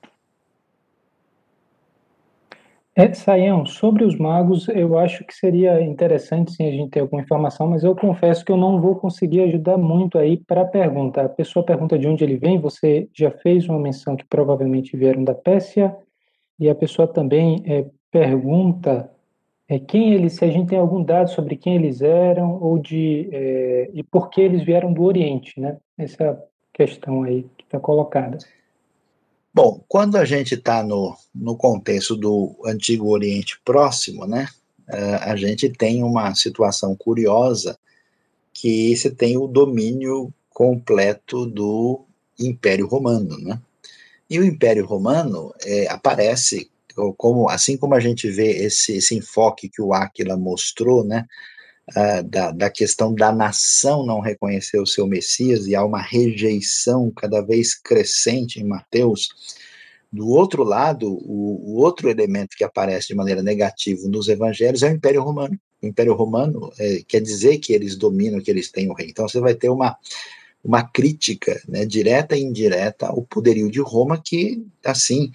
É, Saião, sobre os magos, eu acho que seria interessante sim a gente ter alguma informação, mas eu confesso que eu não vou conseguir ajudar muito aí para a pergunta. A pessoa pergunta de onde ele vem, você já fez uma menção que provavelmente vieram da Pérsia, e a pessoa também é, pergunta é, quem eles, se a gente tem algum dado sobre quem eles eram ou de é, e por que eles vieram do Oriente, né? Essa é questão aí que está colocada. Bom, quando a gente está no, no contexto do Antigo Oriente Próximo, né, eh, a gente tem uma situação curiosa que você tem o domínio completo do Império Romano, né? E o Império Romano é, aparece como, assim como a gente vê esse, esse enfoque que o Aquila mostrou, né, uh, da, da questão da nação não reconhecer o seu Messias e há uma rejeição cada vez crescente em Mateus. Do outro lado, o, o outro elemento que aparece de maneira negativa nos evangelhos é o Império Romano. O Império Romano é, quer dizer que eles dominam, que eles têm o rei. Então você vai ter uma, uma crítica né, direta e indireta ao poderio de Roma que, assim,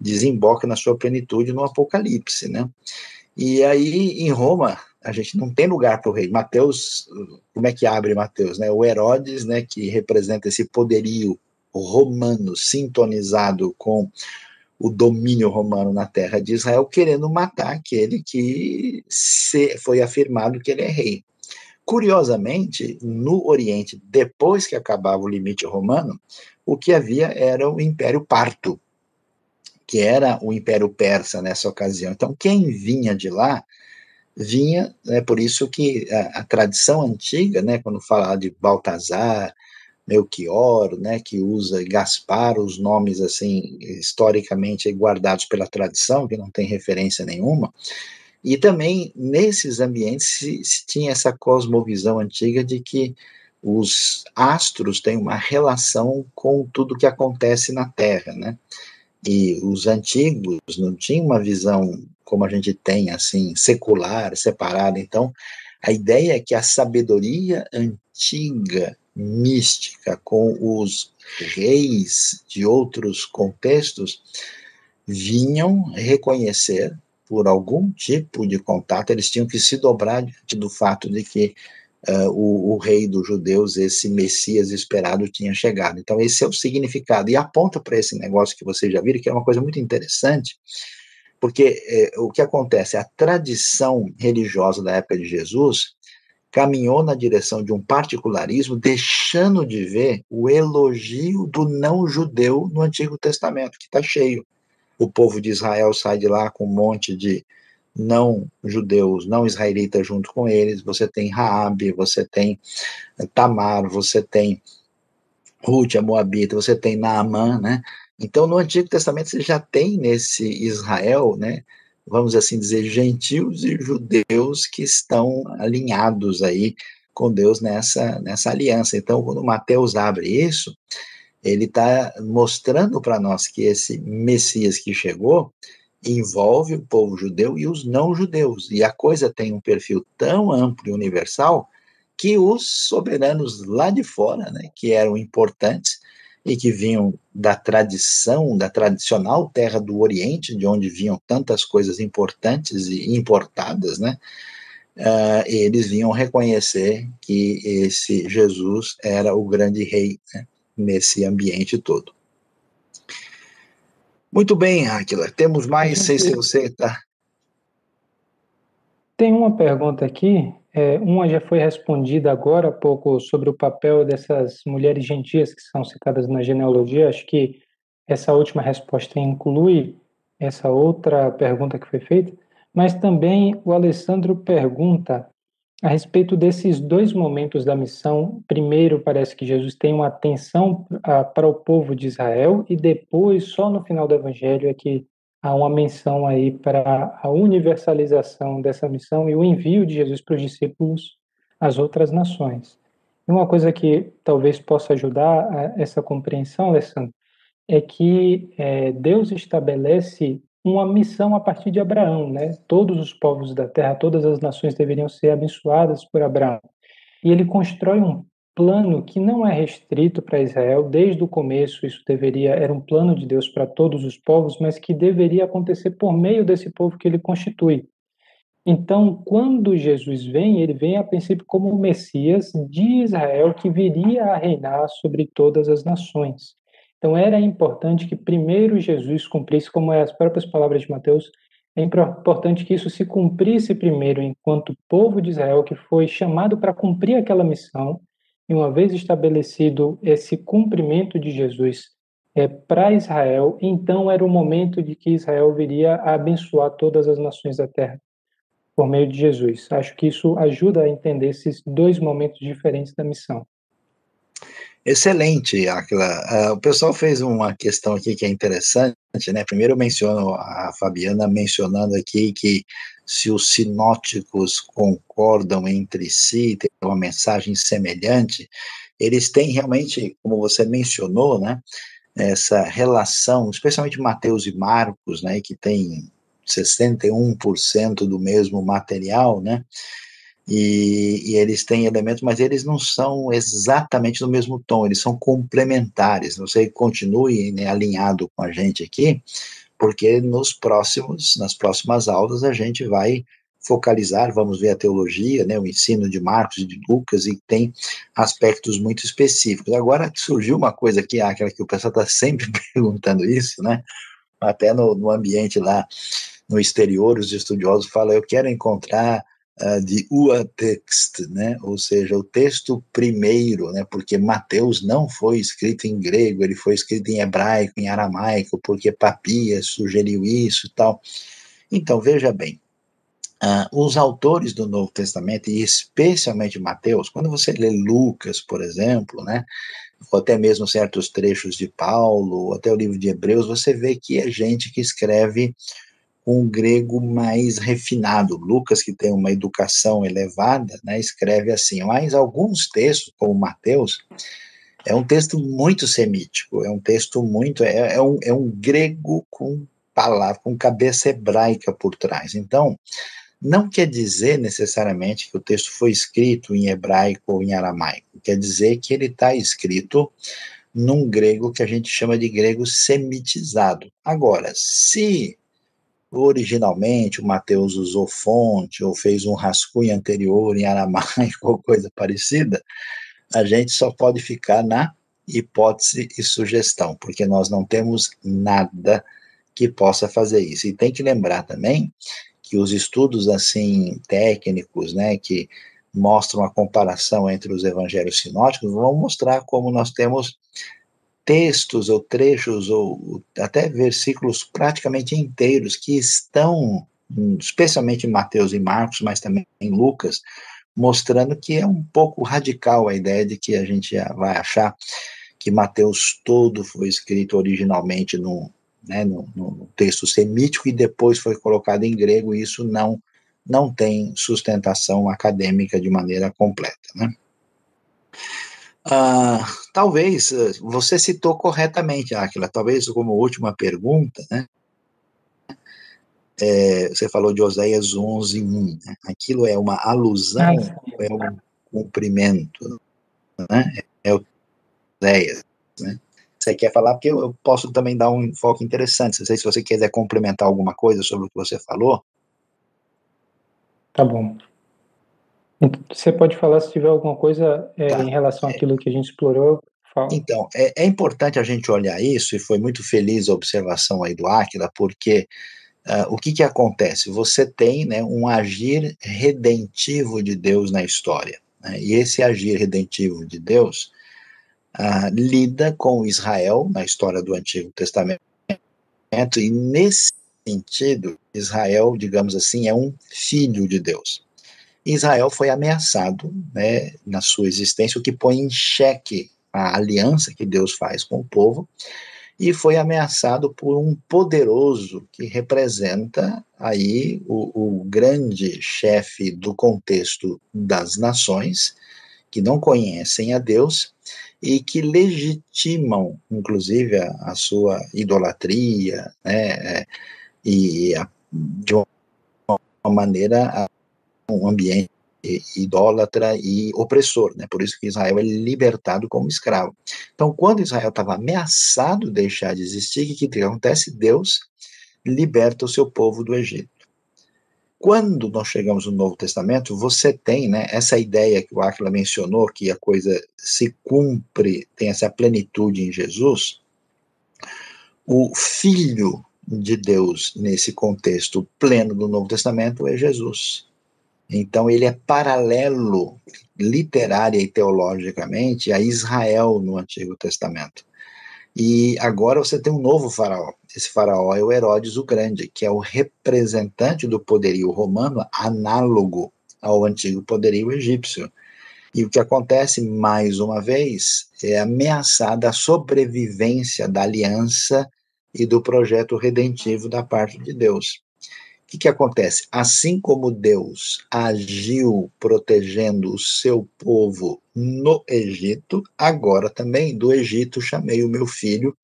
desemboca na sua plenitude no Apocalipse, né? E aí, em Roma, a gente não tem lugar para o rei. Mateus, como é que abre Mateus? Né? O Herodes, né, que representa esse poderio romano sintonizado com o domínio romano na terra de Israel, querendo matar aquele que se, foi afirmado que ele é rei. Curiosamente, no Oriente, depois que acabava o limite romano, o que havia era o Império Parto, que era o Império Persa nessa ocasião. Então, quem vinha de lá vinha, é por isso que a, a tradição antiga, né, quando fala de Baltazar, Melchior, né, que usa Gaspar, os nomes assim historicamente guardados pela tradição, que não tem referência nenhuma. E também nesses ambientes se, se tinha essa cosmovisão antiga de que os astros têm uma relação com tudo que acontece na Terra, né? E os antigos não tinham uma visão como a gente tem, assim, secular, separada. Então, a ideia é que a sabedoria antiga, mística, com os reis de outros contextos, vinham reconhecer por algum tipo de contato, eles tinham que se dobrar diante do fato de que uh, o, o, rei dos judeus, esse Messias esperado, tinha chegado. Então, esse é o significado. E aponta para esse negócio que vocês já viram, que é uma coisa muito interessante, porque é, o que acontece? A tradição religiosa da época de Jesus caminhou na direção de um particularismo, deixando de ver o elogio do não-judeu no Antigo Testamento, que está cheio. O povo de Israel sai de lá com um monte de não-judeus, não-israelitas junto com eles. Você tem Raabe, você tem Tamar, você tem Ruth, a Moabita, você tem Naamã, né? Então, no Antigo Testamento, você já tem nesse Israel, né, vamos assim dizer, gentios e judeus que estão alinhados aí com Deus nessa, nessa aliança. Então, quando Mateus abre isso, ele está mostrando para nós que esse Messias que chegou envolve o povo judeu e os não-judeus. E a coisa tem um perfil tão amplo e universal que os soberanos lá de fora, né, que eram importantes, e que vinham da tradição, da tradicional terra do Oriente, de onde vinham tantas coisas importantes e importadas, né? Uh, eles vinham reconhecer que esse Jesus era o grande rei né, nesse ambiente todo. Muito bem, Aquila. Temos mais, sei se você está. Tem uma pergunta aqui é, uma já foi respondida agora há pouco sobre o papel dessas mulheres gentias que são citadas na genealogia. Acho que essa última resposta inclui essa outra pergunta que foi feita, mas também o Alessandro pergunta a respeito desses dois momentos da missão. Primeiro, parece que Jesus tem uma atenção para o povo de Israel, e depois, só no final do evangelho, é que há uma menção aí para a universalização dessa missão e o envio de Jesus para os discípulos às outras nações. E uma coisa que talvez possa ajudar a essa compreensão, Alessandro, é que é, Deus estabelece uma missão a partir de Abraão, né? Todos os povos da terra, todas as nações deveriam ser abençoadas por Abraão. E ele constrói um plano que não é restrito para Israel, desde o começo isso deveria era um plano de Deus para todos os povos, mas que deveria acontecer por meio desse povo que ele constitui. Então, quando Jesus vem, ele vem a princípio como o Messias de Israel que viria a reinar sobre todas as nações. Então, era importante que primeiro Jesus cumprisse, como é as próprias palavras de Mateus, é importante que isso se cumprisse primeiro enquanto povo de Israel que foi chamado para cumprir aquela missão. E uma vez estabelecido esse cumprimento de Jesus é, para Israel, então era o momento de que Israel viria a abençoar todas as nações da terra por meio de Jesus. Acho que isso ajuda a entender esses dois momentos diferentes da missão. Excelente, Aquila. Uh, o pessoal fez uma questão aqui que é interessante, né? Primeiro eu menciono a Fabiana mencionando aqui que se os sinóticos concordam entre si, tem uma mensagem semelhante, eles têm realmente, como você mencionou, né? Essa relação, especialmente Mateus e Marcos, né? Que tem 61% do mesmo material, né? E, e, eles têm elementos, mas eles não são exatamente no mesmo tom, eles são complementares. Você continue né, alinhado com a gente aqui, porque nos próximos, nas próximas aulas a gente vai focalizar, vamos ver a teologia, né, o ensino de Marcos e de Lucas, e tem aspectos muito específicos. Agora surgiu uma coisa aqui, aquela que o pessoal está sempre perguntando isso, né, até no, no ambiente lá no exterior, os estudiosos falam, eu quero encontrar uh, de Uatext, né? ou seja, o texto primeiro, né? porque Mateus não foi escrito em grego, ele foi escrito em hebraico, em aramaico, porque Papias sugeriu isso e tal. Então, veja bem, Uh, os autores do Novo Testamento, e especialmente Mateus, quando você lê Lucas, por exemplo, né, ou até mesmo certos trechos de Paulo, ou até o livro de Hebreus, você vê que é gente que escreve um grego mais refinado. Lucas, que tem uma educação elevada, né, escreve assim, mas alguns textos, como Mateus, é um texto muito semítico, é um texto muito, é, é, um, é um grego com palavra, com cabeça hebraica por trás. Então, não quer dizer necessariamente que o texto foi escrito em hebraico ou em aramaico, quer dizer que ele está escrito num grego que a gente chama de grego semitizado. Agora, se originalmente o Mateus usou fonte ou fez um rascunho anterior em aramaico ou coisa parecida, a gente só pode ficar na hipótese e sugestão, porque nós não temos nada que possa fazer isso. E tem que lembrar também que os estudos assim técnicos, né, que mostram a comparação entre os evangelhos sinóticos, vão mostrar como nós temos textos ou trechos ou até versículos praticamente inteiros que estão, especialmente em Mateus e Marcos, mas também em Lucas, mostrando que é um pouco radical a ideia de que a gente vai achar que Mateus todo foi escrito originalmente no, né, no, no texto semítico e depois foi colocado em grego, e isso não, não tem sustentação acadêmica de maneira completa. Né? Ah, talvez, eh, você citou corretamente, Aquila, talvez como última pergunta, né? É, você falou de Oséias 11, 1, né? aquilo é uma alusão, é um cumprimento, né? É o Oséias, né? Você quer falar, porque eu, eu posso também dar um enfoque interessante, não sei se você quiser complementar alguma coisa sobre o que você falou. Tá bom. Você pode falar se tiver alguma coisa é, tá. em relação é. àquilo que a gente explorou. Fala. Então, é, é, importante a gente olhar isso, e foi muito feliz a observação aí do Áquila, porque uh, o que, que acontece? Você tem né, um agir redentivo de Deus na história. Né, e esse agir redentivo de Deus uh, lida com Israel na história do Antigo Testamento, e nesse sentido, Israel, digamos assim, é um filho de Deus. Israel foi ameaçado né, na sua existência, o que põe em xeque a aliança que Deus faz com o povo, e foi ameaçado por um poderoso que representa aí o, o grande chefe do contexto das nações, que não conhecem a Deus e que legitimam, inclusive, a, a sua idolatria, né, é, e a, de uma maneira um ambiente idólatra e opressor, né? Por isso que Israel é libertado como escravo. Então, quando Israel estava ameaçado de deixar de existir, o que, que acontece? Deus liberta o seu povo do Egito. Quando nós chegamos no Novo Testamento, você tem né, essa ideia que o Aquila mencionou, que a coisa se cumpre, tem essa plenitude em Jesus. O Filho de Deus, nesse contexto pleno do Novo Testamento, é Jesus. Então, ele é paralelo, literária e teologicamente, a Israel no Antigo Testamento. E agora você tem um novo faraó. Esse faraó é o Herodes o Grande, que é o representante do poderio romano, análogo ao antigo poderio egípcio. E o que acontece, mais uma vez, é ameaçada a sobrevivência da aliança e do projeto redentivo da parte de Deus que, que acontece? Assim como Deus agiu protegendo o seu povo no Egito, agora também do Egito chamei o meu filho.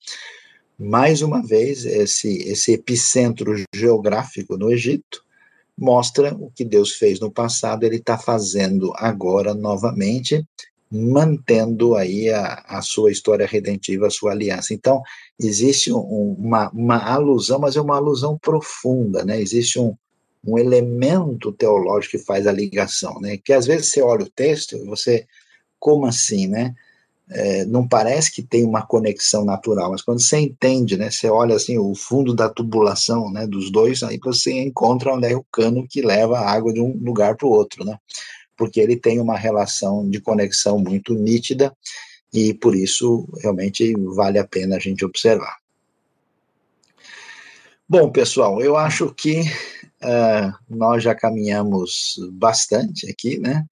Mais uma vez, esse, esse epicentro geográfico no Egito mostra o que Deus fez no passado, ele está fazendo agora novamente, mantendo aí a, a sua história redentiva, a sua aliança. Então, existe um, uma, uma alusão, mas é uma alusão profunda, né? Existe um, um elemento teológico que faz a ligação, né? Que às vezes você olha o texto e você, como assim, né? É, não parece que tem uma conexão natural, mas quando você entende, né? Você olha assim o fundo da tubulação, né? Dos dois, aí você encontra onde é o cano que leva a água de um lugar para o outro, né? Porque ele tem uma relação de conexão muito nítida e por isso realmente vale a pena a gente observar. Bom, pessoal, eu acho que uh, nós já caminhamos bastante aqui, né?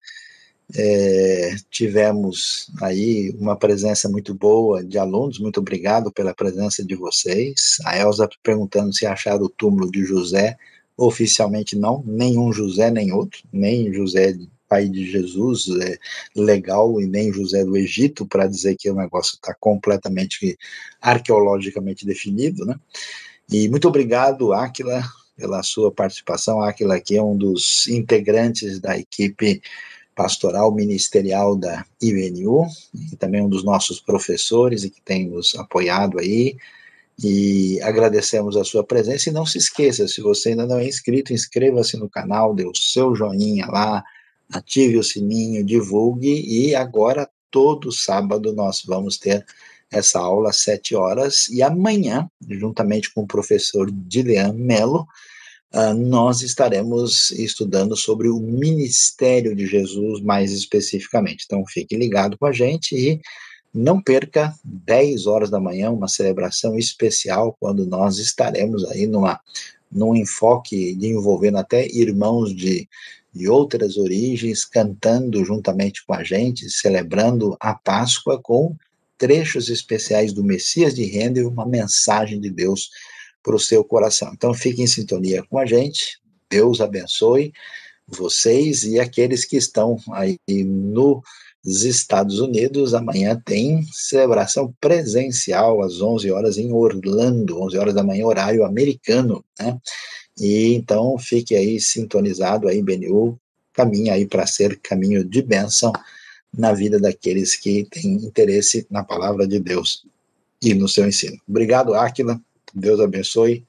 É, tivemos aí uma presença muito boa de alunos, muito obrigado pela presença de vocês. A Elza perguntando se acharam o túmulo de José, oficialmente não, nenhum José, nem outro, nem José pai de Jesus é legal e nem José do Egito para dizer que o negócio está completamente arqueologicamente definido, né? E muito obrigado, Áquila, pela sua participação. Áquila, que é um dos integrantes da equipe pastoral ministerial da IBNU, e também um dos nossos professores e que tem nos apoiado aí. E agradecemos a sua presença. E não se esqueça, se você ainda não é inscrito, inscreva-se no canal, dê o seu joinha lá, ative o sininho, divulgue e agora todo sábado nós vamos ter essa aula às sete horas e amanhã, juntamente com o professor Dilean Mello, uh, nós estaremos estudando sobre o ministério de Jesus mais especificamente. Então fique ligado com a gente e não perca 10 horas da manhã, uma celebração especial, quando nós estaremos aí numa, num enfoque de envolvendo até irmãos de de outras origens, cantando juntamente com a gente, celebrando a Páscoa com trechos especiais do Messias de Renda e uma mensagem de Deus para o seu coração. Então fique em sintonia com a gente. Deus abençoe vocês e aqueles que estão aí nos Estados Unidos. Amanhã tem celebração presencial às 11 horas em Orlando, 11 horas da manhã, horário americano, né? E então fique aí sintonizado aí, BNU, caminha aí para ser caminho de bênção na vida daqueles que têm interesse na palavra de Deus e no seu ensino. Obrigado, Áquila. Deus abençoe.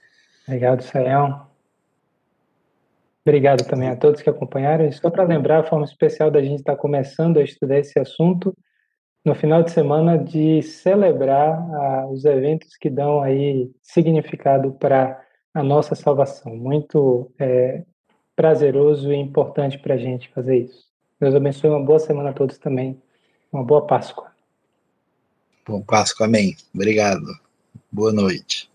Obrigado, Sayão. Obrigado também a todos que acompanharam. Só para lembrar, a forma especial da gente estar tá começando a estudar esse assunto no final de semana de celebrar ah, os eventos que dão aí significado para a nossa salvação. Muito é, prazeroso e importante para a gente fazer isso. Deus abençoe, uma boa semana a todos também. Uma boa Páscoa. Bom Páscoa, amém. Obrigado. Boa noite.